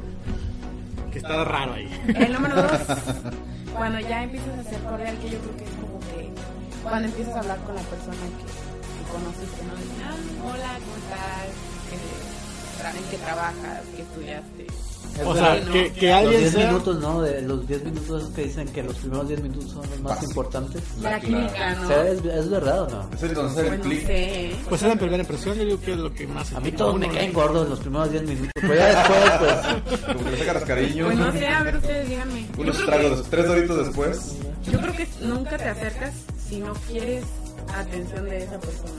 que está raro ahí. El número dos, cuando ya empiezas a ser cordial, que yo creo que es como que cuando empiezas a hablar con la persona que conociste, ¿no? De, ah, hola, ¿cómo estás? ¿Qué- tra- ¿En qué trabajas? ¿Qué estudiaste? O sea, ¿no? que, que Los alguien 10 sea... minutos, ¿no? De los 10 minutos esos que dicen que los primeros 10 minutos son los más Pas- importantes. La química, O ¿no? sea, ¿es, es verdad o no? Es el donde hacer el Pues clic. Pues es la primera impresión, yo digo que es lo que más... A mí todos me caen gordos los primeros 10 minutos. Pero ya después, pues. Como que le sacas cariño. Pues no sé, a ver ustedes díganme. Unos tragos, tres doritos después. que, yo creo que nunca te acercas si no quieres atención de esa persona.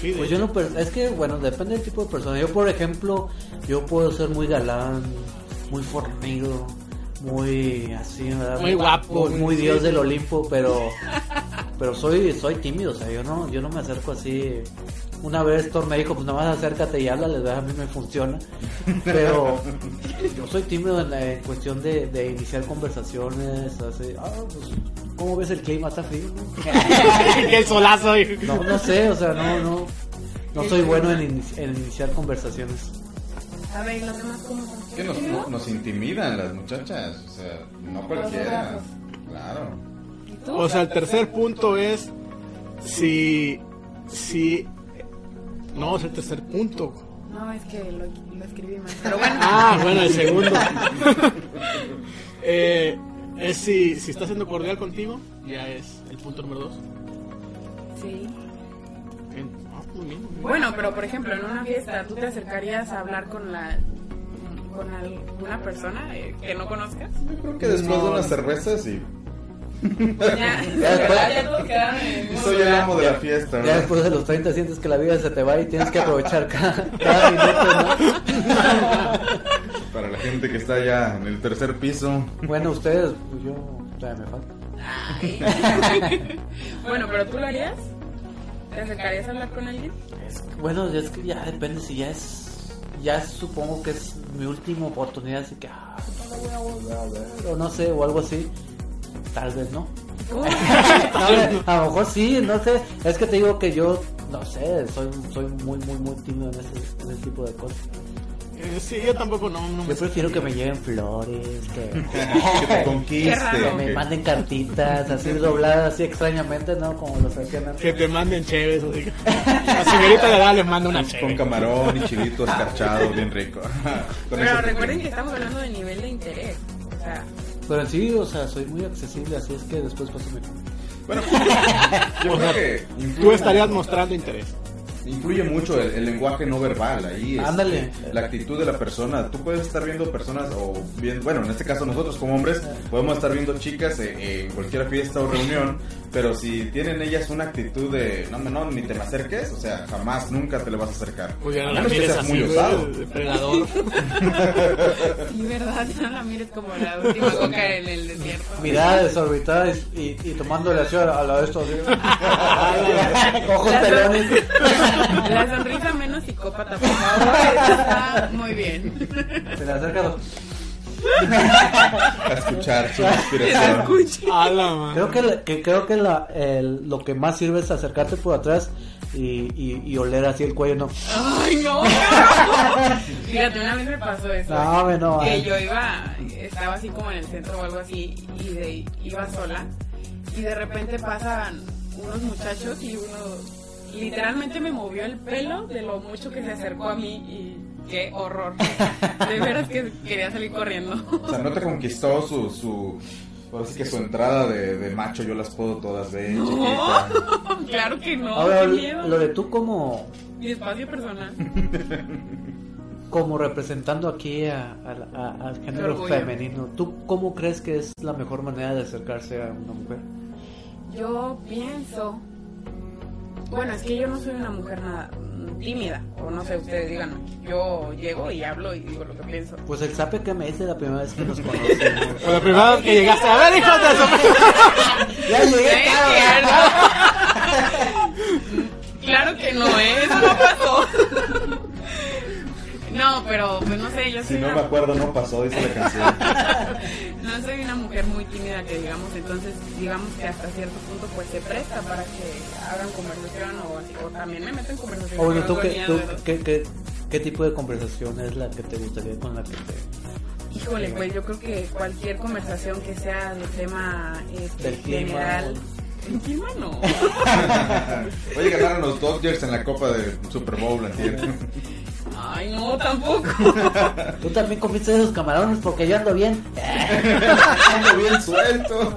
Sí, de Pues yo no, es que bueno, depende del tipo de persona. Yo, por ejemplo, yo puedo ser muy galán, muy fornido, muy así, ¿verdad? Muy guapo, muy, muy- dios sí. del Olimpo, pero pero soy soy tímido, o sea, yo no yo no me acerco así. Una vez Thor me dijo, pues nada más acércate y háblale, ¿verdad? a mí me funciona. Pero yo soy tímido en, la- en cuestión de, de iniciar conversaciones, así, ah, pues, ¿cómo ves el clima? Está frío, el solazo. No, no sé, o sea, no, no, no soy bueno en, en iniciar conversaciones. A ver, ¿y los demás cómo son? Que nos, no- nos intimidan las muchachas. O sea, no cualquiera. Claro. O sea, el tercer punto es si... si no, es el tercer punto. No, es que lo, lo escribí mal. Pero bueno. Ah, bueno, el segundo. eh, es si, si está siendo cordial contigo, ya es el punto número dos. Sí. En- ah, mira, mira. Bueno, pero por ejemplo, en una fiesta, ¿tú te acercarías a hablar con la con alguna persona eh, que no conozcas? Creo que después de unas cervezas y Pues ya, Ya después- ya soy el amo de la fiesta. Ya ¿no? después de los 30 sientes que la vida se te va y tienes que aprovechar cada, cada minuto, ¿no? Para la gente que está ya en el tercer piso. Bueno, ustedes, pues yo todavía me falta. Bueno, pero ¿tú lo harías? ¿Te acercarías a hablar con alguien? Es que, bueno, es que ya depende si ya es. Ya supongo que es mi última oportunidad, así que. Ah, no la voy a volver a ver, o no sé, o algo así. Tal vez no. ¿Cómo? a lo mejor sí, no sé. Es que te digo que yo, no sé, soy, soy muy, muy, muy tímido en ese, en ese tipo de cosas. Eh, sí, yo tampoco no, no me Yo prefiero que me lleven flores, que, que te conquiste. Qué raro. que me manden cartitas, así dobladas, así extrañamente, ¿no? Como los hacían antes. Que te manden chéves. o sea, La señorita de edad les manda una Con chévere. camarón y chilito escarchado, bien rico. Con Pero recuerden que estamos hablando de nivel de interés. O sea, Pero en sí, o sea, soy muy accesible, así es que después pásame. Bueno, yo O creo sea, que Tú estarías mostrando interés. influye mucho el, el lenguaje no verbal ahí. este, Ándale. La actitud de la persona. Tú puedes estar viendo personas o bien, bueno, en este caso nosotros como hombres podemos estar viendo chicas eh, en cualquier fiesta o reunión, pero si tienen ellas una actitud de no, no, ni te me acerques, o sea, jamás, nunca te le vas a acercar. Pues ya A no la menos que mires seas así, muy osado. depredador. sí, verdad, no la mires como la última coca en el desierto. Mirada desorbitada y, y, y tomándole así a la de esto, así. Ojos La, pelones. son- la sonrisa menos psicópata, por favor. Está muy bien. Se le acerca los... A escuchar su inspiración. A la madre. Creo que, creo que la, el- lo que más sirve es acercarte por atrás y, y, y oler así el cuello, ¿no? Ay, no. Fíjate, una vez me pasó eso. No, hombre, no, Que ay. yo iba, estaba así como en el centro o algo así, y de, iba sola. Y de repente pasan unos muchachos y uno literalmente me movió el pelo de lo mucho que se acercó a mí y qué horror. De veras que quería salir corriendo. O sea, no te conquistó su, su, que su entrada de, de macho, yo las puedo todas ver, chiquita. claro que no, Ahora, qué lo miedo. de tú como, Mi espacio personal. como representando aquí a- a- a- al género orgullo. femenino, ¿tú cómo crees que es la mejor manera de acercarse a una mujer? Yo pienso. Bueno, es que yo no soy una mujer nada tímida, o no sé, ustedes digan. Yo llego y hablo y digo lo que pienso. Pues el sape que me dice la primera vez que nos conocimos. Fue la primera vez que llegaste. A ver, hijos de su... ya llegué, cierto. claro que no, ¿eh? Eso no pasó. No, pero pues no sé, yo Si soy no una- me acuerdo, no pasó, dice la canción. no soy una mujer muy tímida que digamos, entonces digamos que hasta cierto punto pues se presta para que hagan conversación o, así, o también me meto en conversación. O bueno, pero ¿tú, qué, tú qué, qué, qué tipo de conversación es la que te gustaría con la que te... Híjole, pues yo creo que cualquier conversación que sea de tema este, Del clima, general. ¿El clima no? Oye, ganaron los Dodgers en la Copa de Super Bowl, ¿entiendes? Ay, no, tampoco. Tú también comiste de esos camarones porque yo ando bien. Ando bien suelto.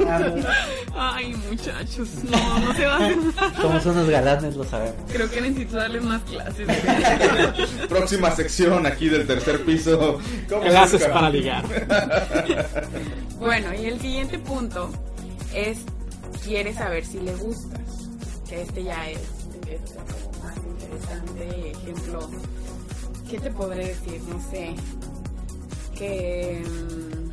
Ay, muchachos, no, no se va a hacer nada. Somos unos galanes, lo sabemos. Creo que necesito darles más clases. Próxima sección aquí del tercer piso. ¿Cómo se Clases para ligar. Bueno, y el siguiente punto es, quiere saber si le gustas. Que este ya es, ser como más interesante. Ejemplo, ¿qué te podré decir? No sé. Que... mm,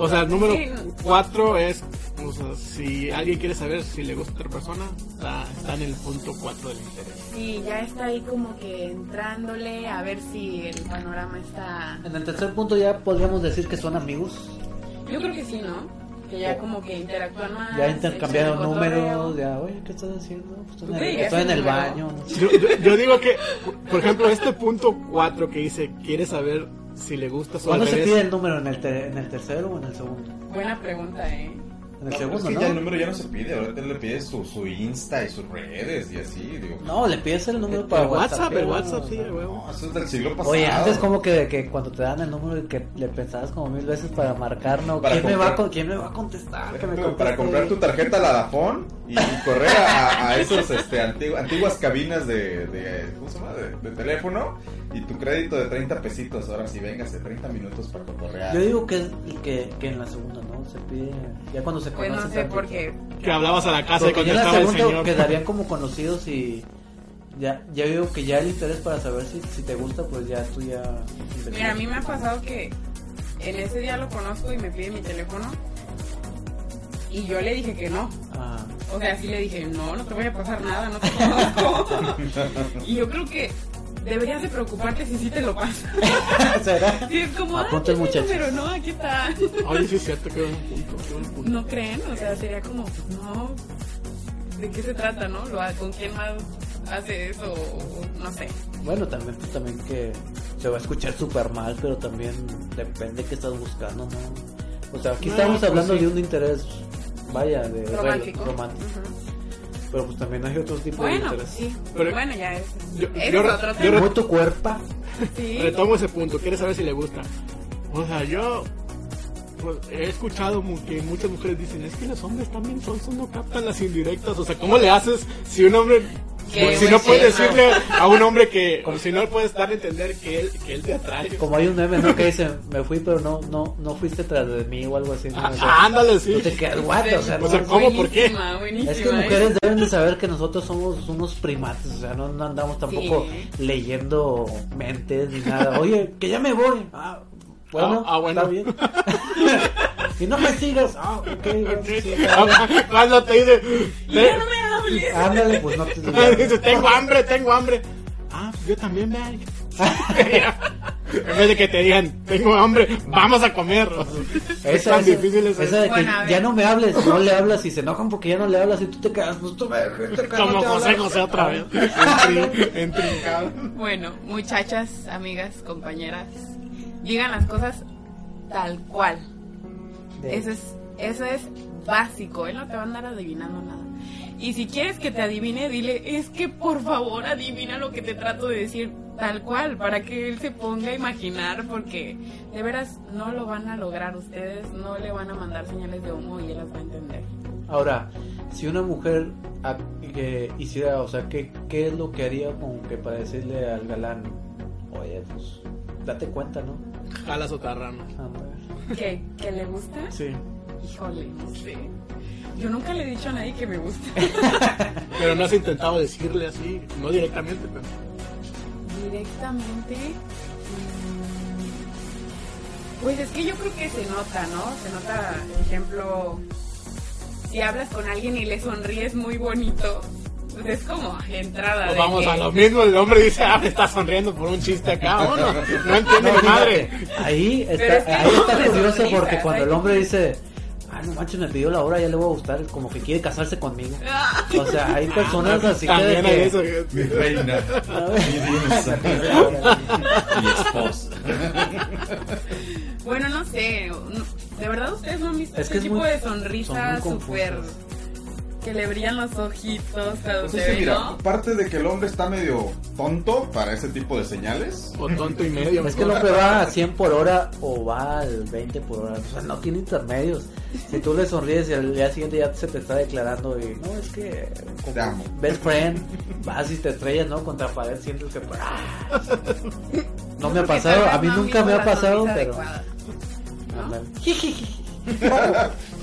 O sea, el número Sí. 4 es, o sea, si alguien quiere saber si le gusta a otra persona, está, está en el punto 4 del interés. Sí, ya está ahí como que entrándole a ver si el panorama está... En el tercer punto ya podríamos decir que son amigos. Yo creo que sí, ¿no? Que ya como que interactúan más. Ya intercambiaron números, ya, oye, ¿qué estás haciendo? Pues estoy en el, ya estoy en se el número. baño. no sé. Yo, yo- yo digo que, por ejemplo, este punto 4 que dice, quiere saber si le gusta o al ¿Cuándo se revés. pide el número? ¿En el, ter- ¿En el tercero o en el segundo? Buena pregunta, ¿eh? En el No, segundo, es que ¿no? ya el número ya no se pide, ahorita le pides su, su Insta y sus redes y así, digo. No, le pides el número El para WhatsApp, el. WhatsApp, sí, huevo. No, eso es del siglo pasado. Oye, antes como que, que cuando te dan el número y que le pensabas como mil veces para marcar, ¿no? Para ¿Quién, me va comprar- ¿Quién me va a contestar? Que me Para comprar tu tarjeta la Dafón y, correr a, a esos este, antigu- antiguas cabinas de, de, ¿cómo se llama? De, de teléfono y tu crédito de 30 pesitos. Ahora sí, véngase, 30 minutos para cotorrear. Yo digo que, que, que en la segunda, ¿no? Se pide, ya cuando se Pues conoce no sé por qué. Que hablabas a la casa y Porque contestaba el segunda señor. quedarían como conocidos y ya, ya digo que ya el interés para saber si, si te gusta, pues ya tú ya... Mira, a mí me ha pasado que en ese día lo conozco y me pide mi teléfono. Y yo le dije que no. Ah, O sea, sí le dije, no, no te voy a pasar nada, no te conozco. y yo creo que deberías de preocuparte si sí te lo pasa. ¿Será? Sí, es como, ah, Apunta el ¿qué es eso? muchacho. pero no, aquí está. Oye, sí es cierto, que buen punto. No creen, o sea, sería como, no, ¿de qué se trata, no? ¿Lo ¿Con quién más hace eso? O- no sé. Bueno, también, pues, también que se va a escuchar súper mal, pero también depende qué estás buscando, ¿no? O sea, aquí No, estamos pues hablando sí. de un interés, vaya, de Romántico. Pero pues también hay otros tipos de Bueno, interés. sí. Pero- bueno, ya es. Yo- ese yo- es otro yo- tema. Tu cuerpo. Sí. Retomo ese punto, ¿quieres saber si le gusta? O sea, yo pues, he escuchado que muchas mujeres dicen, es que los hombres también son, son no captan las indirectas. O sea, ¿cómo le haces si un hombre... Si no buen puedes decirle a un hombre que... Como si no puedes darle a entender que él, que él te atrae. Como hay un meme, ¿no? Que dice, me fui, pero no, no, no fuiste tras de mí o algo así. ¿no? O sea, Ah, ándale, sí. te quedas guato, o sea, O sea, no- ¿cómo? ¿Por qué? Es que ¿eh? mujeres deben de saber que nosotros somos unos primates, o sea, no, no andamos tampoco Sí. leyendo mentes ni nada. Oye, que ya me voy. Ah, bueno, Ah, ah, bueno. está bien. y no me sigas. Ah, ok, bueno, sí, está bien. Cuando te dice... Y te- ya no me hables. Ándale, pues no te dice, tengo hambre, tengo hambre. Ah, yo también, vea. en vez de que te digan, tengo hambre, vamos a comer. Es Esa, tan esa- difícil eso. esa de que Bueno, ya no me hables, no le hablas y se enojan porque ya no le hablas y tú te quedas, pues tú me te quedas, Como no te José hablas. José otra vez. Entrin- Entrincado. Bueno, muchachas, amigas, compañeras, digan las cosas tal cual. De- Eso es, eso es básico, él no te va a andar adivinando nada. Y si quieres que te adivine, dile, es que por favor adivina lo que te trato de decir tal cual, para que él se ponga a imaginar, porque de veras no lo van a lograr ustedes, no le van a mandar señales de humo y él las va a entender. Ahora, si una mujer ah, que hiciera, o sea, ¿qué, ¿qué es lo que haría como que para decirle al galán? Oye, pues, date cuenta, ¿no? Jala sotarrano. A ver. ¿Que, que le gusta? Sí. Híjole, no sé. Yo nunca le he dicho a nadie que me gusta. Pero no has intentado decirle así, no directamente, pero. Directamente. mm, Pues es que yo creo que se nota, ¿no? Se nota, por ejemplo, si hablas con alguien y le sonríes muy bonito, pues es como entrada. Pues de vamos que- a lo mismo, el hombre dice, ah, me está sonriendo por un chiste acá, uno. No entiende No, mi madre. Ahí está, es que ahí está porque cuando el hombre dice, ah, no manches, me pidió la hora, ya le voy a gustar, como que quiere casarse conmigo. Ah, O sea, hay personas así que... De hay que- eso. Mi reina, mi esposa. Bueno, no sé. De verdad, ustedes no han visto Es ese que es tipo muy- de son sonrisa muy confusas. súper. Que le brillan los ojitos cuando te es que ven, mira, ¿no? aparte de que el hombre está medio tonto para ese tipo de señales. O tonto y medio. Es que el hombre va a 100 por hora o va al 20 por hora. O sea, no tiene intermedios. Si tú le sonríes y al día siguiente ya se te está declarando y no, es que como Te amo. best friend, vas y te estrellas, ¿no? Contra pared sientes que... ¡ah! No me ha pasado, a mí nunca me ha pasado, pero... ¿no?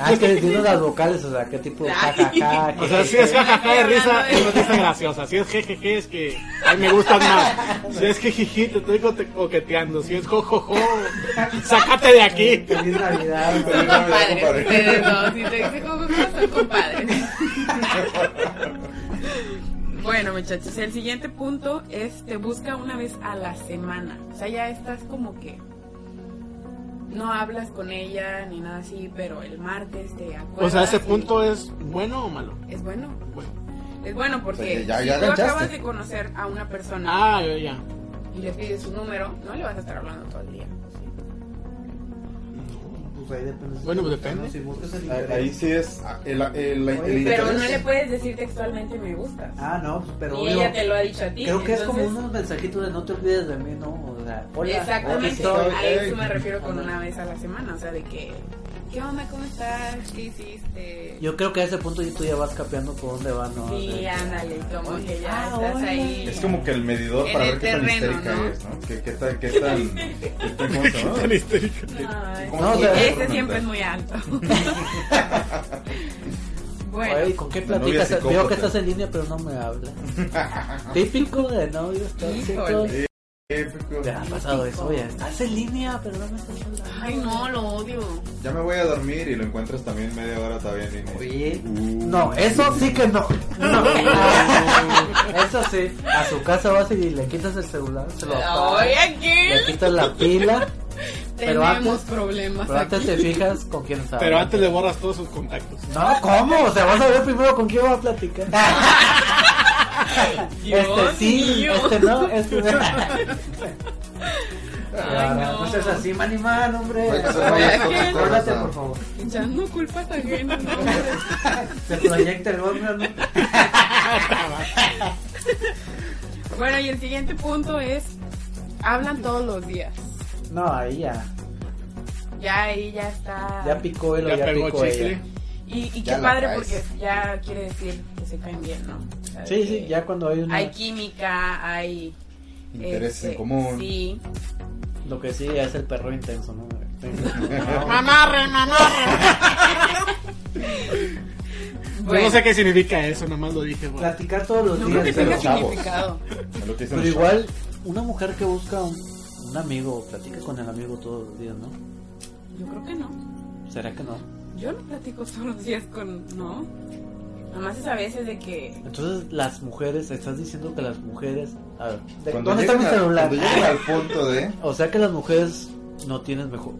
Ah, es que tiene las vocales, o sea, qué tipo de jajaja. O sea, si es jajaja de risa, es noticia graciosa. Si es jejeje, es que ay, me gustas más. Si es jijiji, te estoy coqueteando. Si es jojojo, sácate de aquí. Feliz Navidad. Son Feliz Navidad, compadres, compadre. ustedes dos. Si te dice como son compadres. Bueno, muchachos, el siguiente punto es te busca una vez a la semana. O sea, ya estás como que no hablas con ella ni nada así, pero el martes te acuerdas. O sea, ese y- punto es bueno o malo. es bueno. Bueno. Es bueno porque O sea, que ya- si ya tú ganchaste. acabas de conocer a una persona Ah, ya, ya. y le pides su número, no le vas a estar hablando todo el día. Pues ahí depende. Bueno, pues depende. Si buscas el Ahí, interés. ahí sí es ah, el, el, el, el Oye, Pero no le puedes decir textualmente me gustas. Ah, no, pues, pero y ella te lo ha dicho a ti. Creo que es como unos mensajitos de no te olvides de mí, ¿no? O sea, hola. Exactamente, a eso me refiero con una vez a la semana, o sea, de que, ¿qué onda? ¿Cómo estás? ¿Qué hiciste? Yo creo que a ese punto ya tú ya vas capeando por dónde va, ¿no? Sí, ándale, como Oye, que ya ah, estás hola. ahí. Es como que el medidor En para el ver qué tan terreno, histérica ¿no? es, ¿no? ¿Qué, qué tan, qué tan, qué tan, ¿cómo se llama? Tan histérico. Ay, ¿Cómo No, sí, o sea, ese siempre es muy alto. bueno, Oye, ¿con qué platicas? Veo que estás en línea, pero no me hablas. Típico de novios tóxicos. Te ha pasado eso, oye, estás en línea, pero no me estás hablando. ay no, lo odio. Ya me voy a dormir y lo encuentras también media hora todavía en línea. Oye, Uh. no, eso sí que no. No. Eso sí, a su casa vas y le quitas el celular, se lo apagas, Oye, le quitas la pila, pero tenemos antes- problemas pero antes aquí. te fijas con quién está. Pero antes le borras todos sus contactos. No, ¿cómo? O sea, vas a ver primero con quién va a platicar. Este sí, mío. este no, este no. Ay, no. no seas así, man y man, hombre. Tóxicos, Acuérdate, por favor. Echando culpas ajenas. ¿no? Se proyecta el gol, ¿no? Bueno, y el siguiente punto es, hablan todos los días. No, ahí ya. Ya ahí ya está. Ya picó él o Ya ya, picó chicle. ella. Y, y Ya qué padre porque ya quiere decir que se caen bien, ¿no? Sí, sí, ya cuando hay una. Hay química, hay... Intereses este, en común. Sí. Lo que sí es el perro intenso, ¿no? Mamarre, mamarre. Bueno, Yo no sé qué significa eso, nada más lo dije. güey. Platicar todos los no días. creo que pero tenga chavos. significado. Pero igual, una mujer que busca un, un amigo, platica con el amigo todos los días, ¿no? Yo creo que no. ¿Será que no? Yo no platico todos los días con... No. Nomás es a veces de que... Entonces, las mujeres, estás diciendo que las mujeres. A ver, ¿de- Cuando ¿dónde está mi celular? cuando llegan al punto de... O sea que las mujeres no tienen mejor.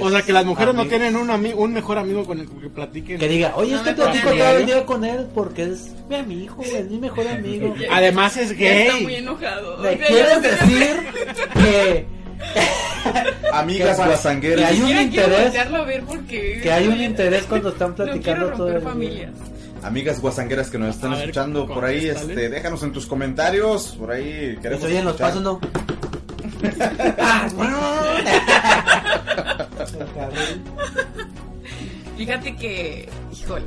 O sea, que las mujeres no amigos. tienen un, ami- un mejor amigo con el que platiquen. Que diga, oye, No es que platico todo el día con él porque es mi amigo, es mi mejor amigo. Además es Ya está muy gay. enojado. ¿Me quieres no decir que, Amigas Que para- guasangueras. que hay un interés- ver porque... que hay un interés cuando están No platicando quiero todo el día? familias. Amigas guasangueras que nos están A ver, escuchando por ahí, este, déjanos en tus comentarios, por ahí queremos se oyen los pasos, ¿no? Fíjate que... Híjole.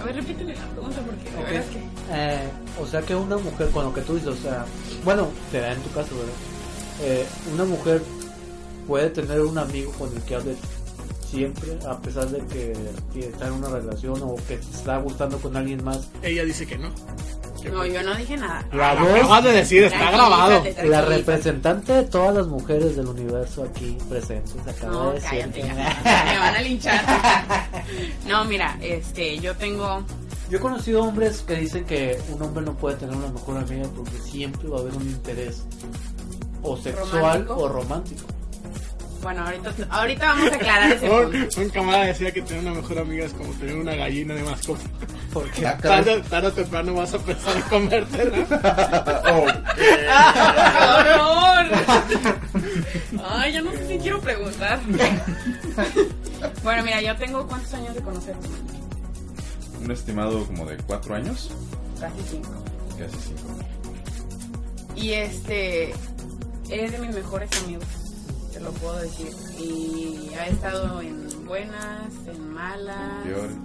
A ver, repíteme la pregunta porque de Ok. verdad que... Eh, o sea que una mujer, con lo que tú dices, o sea, bueno, te da en tu caso, ¿verdad? Eh, una mujer puede tener un amigo con el que hable siempre, a pesar de que, que está en una relación o que te está gustando con alguien más. Ella dice que no. No, yo no dije nada. La acabas de decir, está grabado. La representante de todas las mujeres del universo aquí presentes, acaba No, de decir. cállate, ya. me van a linchar. No, mira, este, yo tengo... Yo he conocido hombres que dicen que un hombre no puede tener una mejor amiga porque siempre va a haber un interés o sexual ¿Romántico? o romántico. Bueno, ahorita, ahorita vamos a aclarar ese punto. Un, un camarada decía que tener una mejor amiga es como tener una gallina de mascota. Porque Ah. Tarde, tarde o temprano vas a pensar en comértela. Oh, ¡Qué horror! Ay, ya no sé si quiero preguntar. Bueno, mira, yo tengo cuántos años de conocerte, un estimado como de cuatro años, casi cinco. casi cinco. Y este, eres de mis mejores amigos, te lo puedo decir. Y ha estado en buenas, en malas, Peores,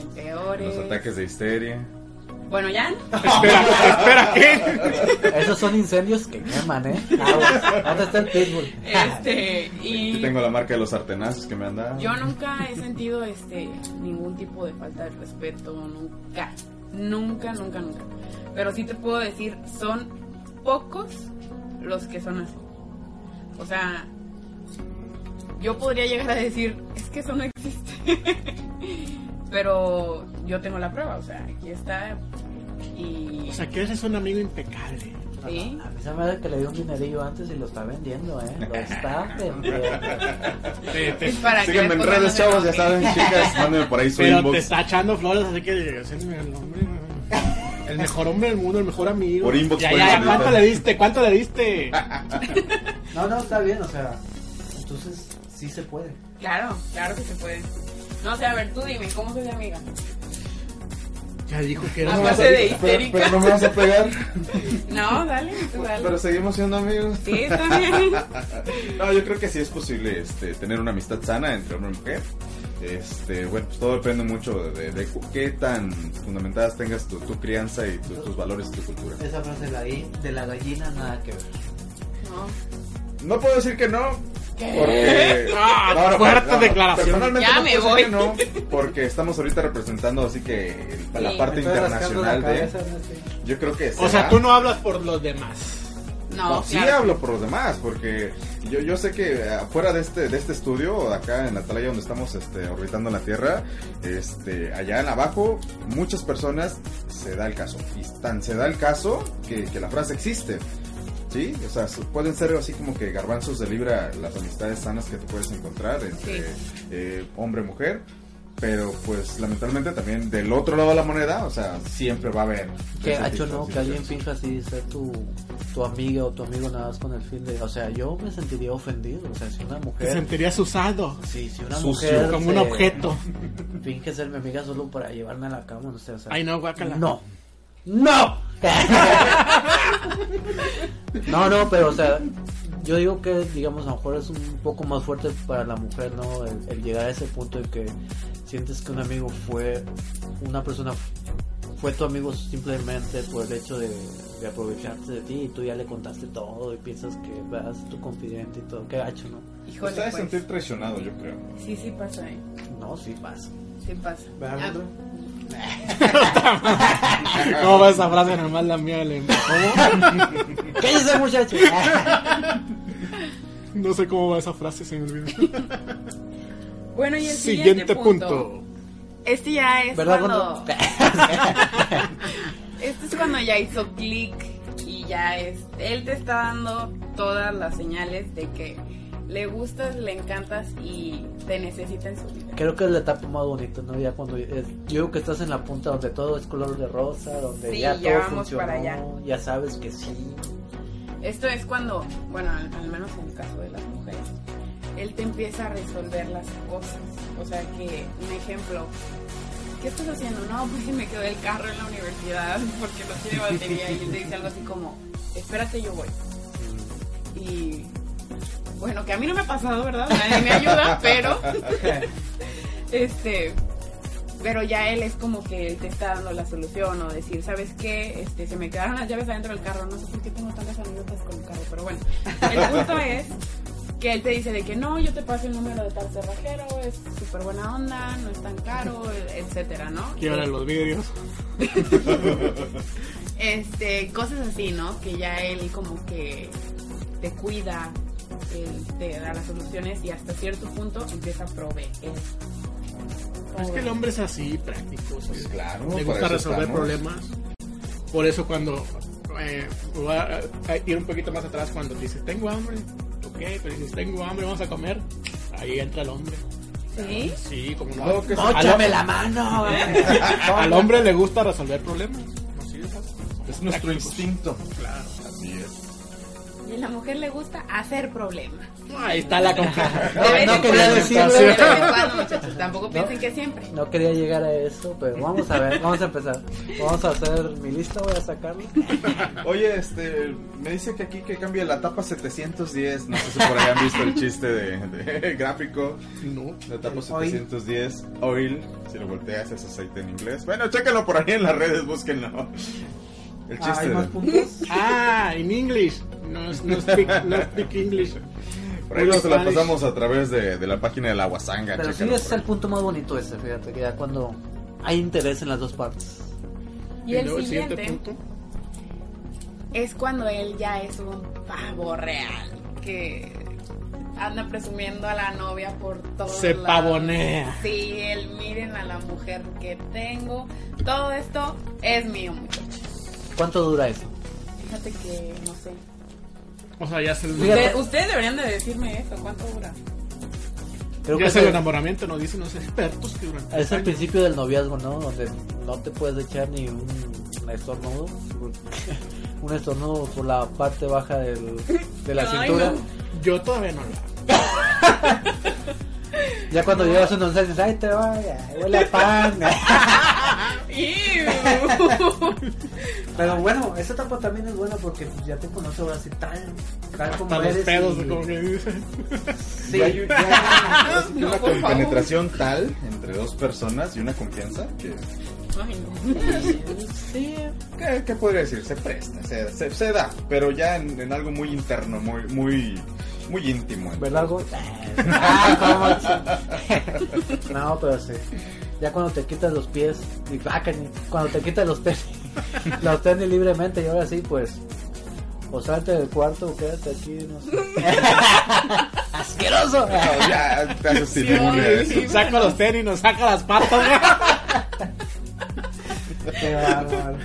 en peores. los ataques de histeria. Bueno, ya. espera, espera, ¿qué? esos son incendios que queman, ¿eh? ¿Dónde está el pitbull? Este, Aquí y tengo la marca de los sartenazos que me han dado. yo nunca he sentido este ningún tipo de falta de respeto, nunca. Nunca, nunca, nunca. Pero sí te puedo decir, son pocos los que son así. O sea, yo podría llegar a decir, es que eso no existe. Pero yo tengo la prueba, o sea, aquí está. Y. O sea, que eres un amigo impecable. sí. A mí se me hace que le dio un dinerillo antes y lo está vendiendo, ¿eh? Lo está vendiendo. Te- te- Es para que Síganme en redes, chavos, ya saben, chicas, mándenme por ahí su pero te está echando flores, así que ese es el hombre. El mejor hombre del mundo, el mejor amigo. Por inbox Ya, ya. ¿cuánto le diste? ¿Cuánto le diste? No, no, está bien, o sea. Entonces, sí se puede. Claro, claro que se puede. No sé, a ver, tú dime, ¿cómo soy de amiga? Ya dijo que era Aparte de Pero, histérica. pero no me vas a pegar. No, dale, tú dale. Pero seguimos siendo amigos. Sí, está bien. No, yo creo que sí es posible este, tener una amistad sana entre hombre y mujer. Este, bueno, pues todo depende mucho de, de qué tan fundamentadas tengas tu, tu crianza y tu- tus valores y tu cultura. Esa frase de la, de la gallina, nada que ver. No. No puedo decir que no, porque... Ah, fuerte declaración. Ya no me voy. no, porque estamos ahorita representando así que el- la Sí. parte la internacional de... cabeza, no sé. Yo creo que O sea, tú no hablas por los demás. No, No, sí claro. hablo por los demás, porque yo, yo sé que afuera de este, de este estudio, acá en la atalaya donde estamos este, orbitando la Tierra, este, allá en abajo, muchas personas se da el caso. Y tan se da el caso que, que la frase existe. ¿Sí? O sea, pueden ser así como que garbanzos de libra las amistades sanas que te puedes encontrar entre Sí. eh, hombre y mujer. Pero pues lamentablemente también del otro lado de la moneda, o sea, siempre va a haber. Que tipo de no, que alguien finja así ser tu, tu amiga o tu amigo nada más con el fin de... O sea, yo me sentiría ofendido. O sea, si una Te mujer... sentirías usado. Sí, si una Sucio. mujer Como un objeto. finge ser mi amiga solo para llevarme a la cama, no sé, o sea... Ay, no, guácala. No. No. no, no, pero o sea, yo digo que, digamos, a lo mejor es un poco más fuerte para la mujer, ¿no? El, el llegar a ese punto en que sientes que un amigo fue, una persona fue tu amigo simplemente por el hecho de, de aprovecharse de ti y tú ya le contaste todo y piensas que vas tu confidente y todo. Qué gacho, ¿no? Híjole, Pues te has de pues. sentir traicionado, yo creo. Sí, sí pasa, ¿eh? No, sí pasa. Sí pasa. ¿Verdad, Ah? ¿Cómo va esa frase normal la mía? Le ¿Cómo? ¡Cállese, muchacho! No sé cómo va esa frase, se me olvidó. Bueno, y el siguiente, Siguiente punto. punto. Este ya es ¿Verdad, cuando... Este es cuando ya hizo clic y ya es... Él te está dando todas las señales de que le gustas, le encantas y te necesita en su vida. Creo que es la etapa más bonita, ¿no? Ya cuando es- yo digo que estás en la punta donde todo es color de rosa, donde Sí, ya ya todo vamos funcionó, para allá. ya sabes que sí. Esto es cuando, bueno, al, al menos en el caso de las mujeres, él te empieza a resolver las cosas. O sea que, un ejemplo, ¿qué estás haciendo? No, pues me quedó el carro en la universidad porque no tiene batería y él te dice algo así como, espérate, yo voy. Y bueno, que a mí no me ha pasado, ¿verdad? Nadie me ayuda, pero este pero ya él es como que él te está dando la solución o decir, ¿sabes qué? Este, se me quedaron las llaves adentro del carro, no sé por qué tengo tantas anécdotas con el carro, pero bueno, el punto es que él te dice de que no, yo te paso el número de tal cerrajero, es súper buena onda, no es tan caro, etcétera, ¿no? Quiebra los vidrios. Este, cosas así, ¿no? Que ya él como que te cuida, él te da las soluciones y hasta cierto punto empieza a proveer. Es que el hombre es así, práctico. o sea, Pues claro, le gusta eso resolver estamos. problemas. Por eso cuando eh, voy a, a ir un poquito más atrás, cuando dices, tengo hambre, ok, pero dices, tengo hambre, vamos a comer, ahí entra el hombre. ¿Sí? Sí, como no. Sí. Al, ¡Móchame la mano! al hombre le gusta resolver problemas. Así es, así. Es nuestro instinto. Claro. Así es. Y a la mujer le gusta hacer problemas. Ahí está la confianza. No en quería decirlo. De. Tampoco piensen que siempre. No quería llegar a eso, pero vamos a ver, vamos a empezar. Vamos a hacer mi lista, voy a sacarla. Oye, este, me dice que aquí que cambia la tapa 710. No sé si por ahí han visto el chiste de, de gráfico. No. La tapa Oil. 710, oil. Si lo volteas es aceite en inglés. Bueno, chéquenlo por ahí en las redes, búsquenlo. El Ah, chiste. ¿Hay más puntos? Ah, en English. No, no, speak, no speak English. Por ahí se la pasamos a través de, de la página de la Guasanga. Pero sí, ese es el punto más bonito ese, fíjate, que ya cuando hay interés en las dos partes. Y el luego siguiente punto. es cuando él ya es un pavo real. Que anda presumiendo a la novia por todos Se lados. pavonea. Sí, él miren a la mujer que tengo. Todo esto es mío, muchachos. ¿Cuánto dura eso? Fíjate que no sé. O sea, ya. Usted- ustedes deberían de decirme eso. ¿Cuánto dura? Creo ya que es el enamoramiento, nos dicen los expertos que durante es el años- principio del noviazgo, ¿no? Donde no te puedes echar ni un estornudo. Un estornudo por la parte baja del, de la Ay, cintura. no. Yo todavía no lo hago. Ya cuando llegas a un once dices, ay, te vaya, huele a pan. Pero bueno, esa etapa también es buena porque pues, ya te conoces ahora así tal, tal como Hasta eres. pedos, y- como que dicen. Sí, Ya No, una compenetración tal entre dos personas y una confianza que Ay, no. sí. ¿Qué, qué podría decir? Se presta, se, se, se da, pero ya en, en algo muy interno, muy muy muy íntimo. ¿Verdad algo? Ah, ¿cómo? no, pero sí. Ya cuando te quitas los pies, y, ah, cuando te quitas los tenis, los tenis libremente y ahora sí, pues, o salte del cuarto o quédate aquí, no sé. ¡Asqueroso! No, ya te haces inmune a eso. Saca los tenis, nos saca las patas. Qué bárbaro.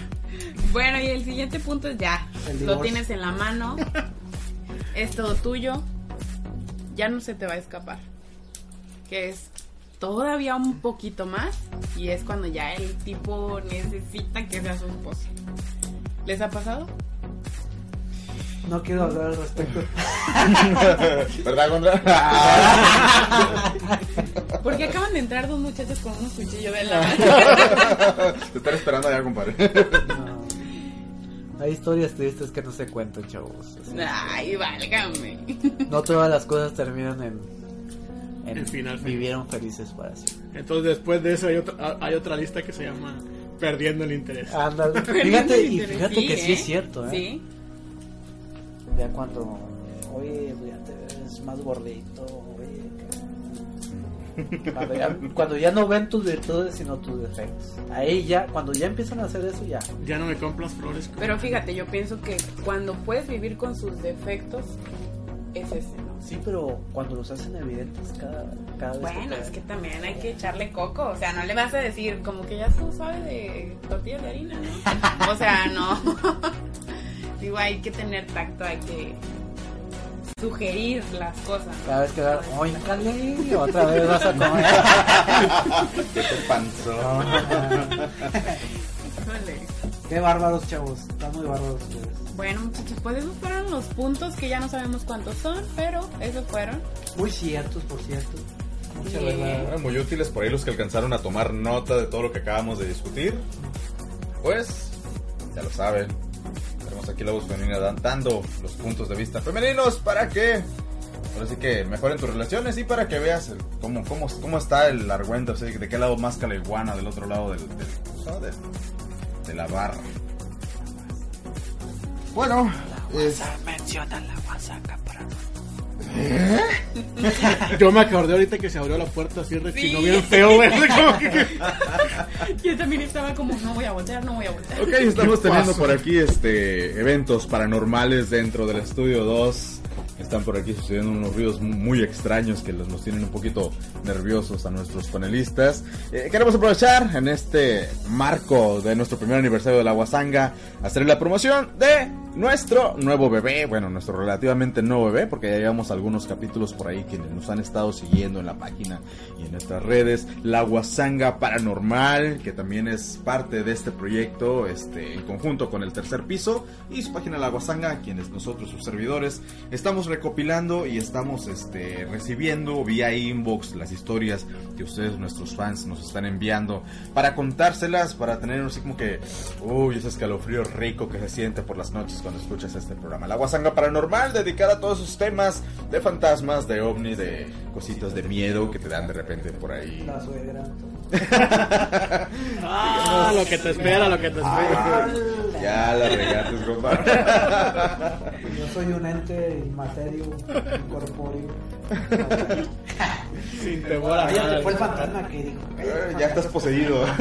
Bueno, y el siguiente punto es ya. Lo tienes en la mano. Es todo tuyo. Ya no se te va a escapar. Que es todavía un poquito más. Y es cuando ya el tipo necesita que sea su esposa. ¿Les ha pasado? No quiero hablar al respecto. ¿Verdad, Gondra? Porque acaban de entrar dos muchachos con unos cuchillos de la mano. Te están esperando allá, compadre. No. Hay historias tristes que no se cuentan, chavos. Así. Ay, válgame. No todas las cosas terminan en, en El final feliz. vivieron felices para siempre. Entonces después de eso hay otra, hay otra lista que se llama Perdiendo el interés. Ándale. Fíjate, y fíjate que sí es cierto, ¿eh? Sí. Ya cuando, oye, ya te ves más gordito, oye. Cuando ya, cuando ya no ven tus virtudes sino tus defectos. Ahí ya, cuando ya empiezan a hacer eso, ya. Ya no me compras flores. Pero fíjate, yo pienso que cuando puedes vivir con sus defectos, es ese, ¿no? Sí, pero cuando los hacen evidentes cada, cada vez Bueno, es que también hay que echarle coco. O sea, no le vas a decir como que ya tú sabes de tortillas de harina, ¿no? O sea, no. Digo, hay que tener tacto, hay que sugerir las cosas. Cada vez que va, oye, Cali, otra vez vas a comer. ¿Qué te panzó? Qué bárbaros, chavos. Están muy bárbaros ustedes. Bueno, muchachos, pues esos fueron los puntos que ya no sabemos cuántos son, pero esos fueron. Muy ciertos, por cierto. Mucha Bien. verdad. Bueno, muy útiles por ahí los que alcanzaron a tomar nota de todo lo que acabamos de discutir. Pues, ya lo saben. Tenemos aquí la voz femenina dan- dando los puntos de vista femeninos para que, ahora sí que mejoren tus relaciones y para que veas el- cómo, cómo, cómo está el argüento, o sea, de qué lado más caleguana del otro lado del, de, la barra. Bueno, es- Menciona la guasaca para Yo me acordé ahorita que se abrió la puerta así rechinó Sí. bien feo, güey. Que- Yo también estaba como, no voy a voltear, no voy a voltear. Ok, estamos ¿Qué teniendo por aquí este eventos paranormales dentro del estudio 2. Están por aquí sucediendo unos ruidos muy extraños que los, nos tienen un poquito nerviosos a nuestros panelistas. Eh, queremos aprovechar en este marco de nuestro primer aniversario de la Guasanga hacer la promoción de nuestro nuevo bebé, bueno, nuestro relativamente nuevo bebé, porque ya llevamos algunos capítulos por ahí quienes nos han estado siguiendo en la página y en nuestras redes. La Guasanga Paranormal, que también es parte de este proyecto, este, en conjunto con el tercer piso y su página La Guasanga, quienes nosotros, sus servidores, estamos recopilando y estamos este, recibiendo vía inbox las historias que ustedes, nuestros fans, nos están enviando para contárselas, para tener así como que, uy, ese escalofrío rico que se siente por las noches cuando escuchas este programa. La Guasanga Paranormal, dedicada a todos esos temas de fantasmas, de ovni, de cositas de miedo que te dan de repente por ahí. La suegra. Ah, lo que te espera, lo que te espera. Ya la regates, compadre. Yo soy un ente inmaterio, incorpóreo. Sin temor a Cállate, fue el nada. fantasma que dijo. Ya estás poseído.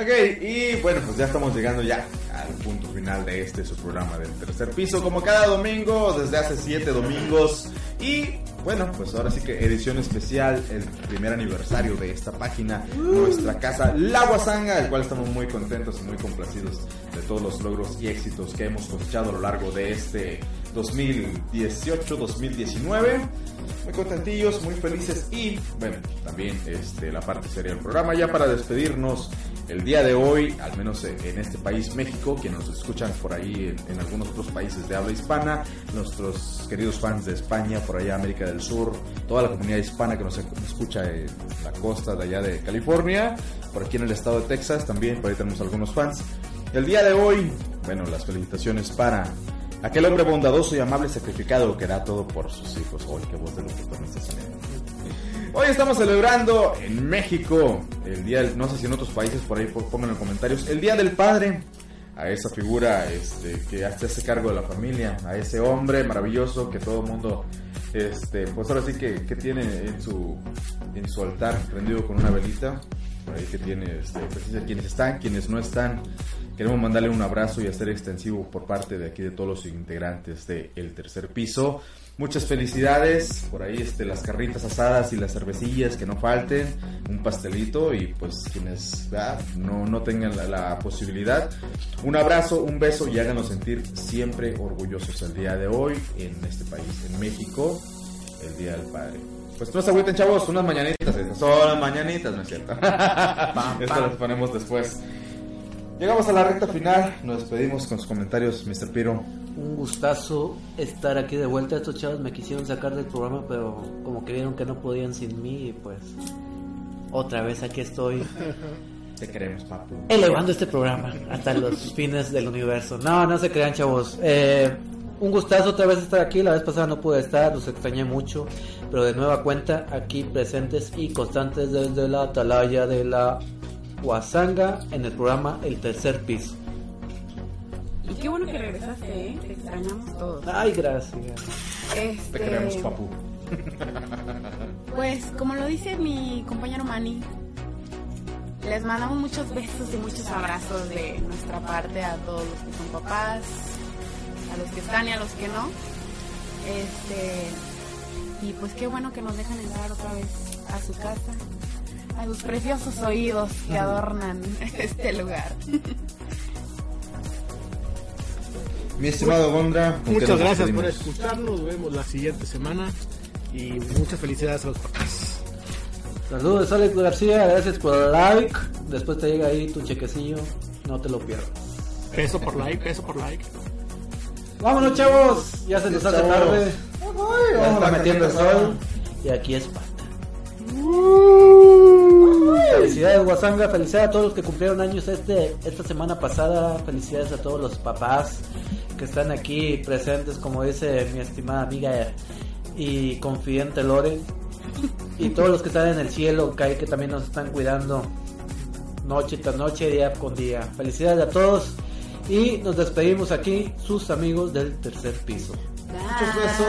ok, y bueno, pues ya estamos llegando ya al punto final de este su programa del tercer piso, como cada domingo, desde hace siete domingos. Y bueno, pues ahora sí que edición especial, el primer aniversario de esta página, nuestra casa La Guasanga, del cual estamos muy contentos y muy complacidos de todos los logros y éxitos que hemos cosechado a lo largo de este 2018-2019. Muy contentillos, muy felices y bueno, también este, la parte seria del programa. Ya para despedirnos, el día de hoy, al menos en este país México, que nos escuchan por ahí en, en, algunos otros países de habla hispana, nuestros queridos fans de España, por allá América del Sur, toda la comunidad hispana que nos escucha en la costa de allá de California, por aquí en el estado de Texas también, por ahí tenemos algunos fans. El día de hoy, bueno, las felicitaciones para aquel hombre bondadoso y amable sacrificado que da todo por sus hijos. Hoy, qué voz de lo que Hoy estamos celebrando en México el día, no sé si en otros países por ahí pongan en los comentarios, el Día del Padre. A esa figura este, que hace ese cargo de la familia, a ese hombre maravilloso que todo el mundo, este, pues ahora sí que, que, tiene en su, en su altar prendido con una velita. Por ahí que tiene, este, pues, quienes están, quienes no están. Queremos mandarle un abrazo y hacer extensivo por parte de aquí de todos los integrantes del el tercer piso. Muchas felicidades, por ahí este, las carritas asadas y las cervecillas que no falten, un pastelito y pues quienes no, no tengan la, posibilidad, un abrazo, un beso y háganos sentir siempre orgullosos el día de hoy en este país, en México, el Día del Padre. Pues no se agüiten chavos, unas mañanitas, son las mañanitas, ¿no es cierto? Esto lo ponemos después. Llegamos a la recta final, nos despedimos con sus comentarios, Mr. Piro un gustazo estar aquí de vuelta. Estos chavos me quisieron sacar del programa, pero como que vieron que no podían sin mí, y pues otra vez aquí estoy. Te queremos, papu. Elevando este programa hasta los fines del universo. No, no se crean, chavos. Eh, un gustazo otra vez estar aquí. La vez pasada no pude estar, los extrañé mucho. Pero de nueva cuenta, aquí presentes y constantes desde la atalaya de la Huasanga en el programa El Tercer Piso. Y qué bueno que regresaste, ¿eh? Te extrañamos todos. Ay, gracias. Este... Te queremos, papu. Pues, como lo dice mi compañero Manny, les mandamos muchos besos y muchos abrazos de nuestra parte a todos los que son papás, a los que están y a los que no. Este, y pues qué bueno que nos dejan entrar otra vez a su casa, a sus preciosos oídos que adornan este lugar. Mi estimado Gondra. Muchas gracias por escucharnos. Nos vemos la siguiente semana. Y muchas felicidades a los papás. Saludos, Alex García. Gracias por el like. Después te llega ahí tu chequecillo. No te lo pierdas. Peso por like, peso por like. Vámonos, chavos. Ya se nos hace tarde. Ya está metiendo el sol. Y aquí es pata. Felicidades, Guasanga. Felicidades a todos los que cumplieron años este, esta semana pasada. Felicidades a todos los papás que están aquí presentes, como dice mi estimada amiga y confidente Lore, y todos los que están en el cielo, que, que también nos están cuidando noche tras noche, día con día. Felicidades a todos y nos despedimos aquí, sus amigos del tercer piso. Muchos besos.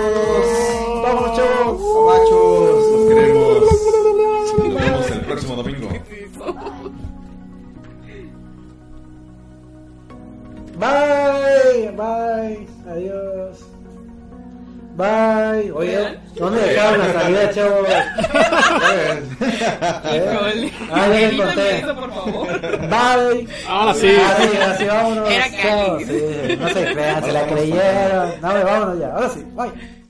Vamos, chavos. Machos, los queremos. El próximo domingo. Bye, bye, adiós. Bye. Oye, ¿dónde dejaron la salida, chavos? Híjole. Ah, ya les conté. por favor. Bye. Ahora sí. Así, así, vámonos. Era sí, no se crean, se la creyeron. No, vámonos ya. Ahora sí, bye.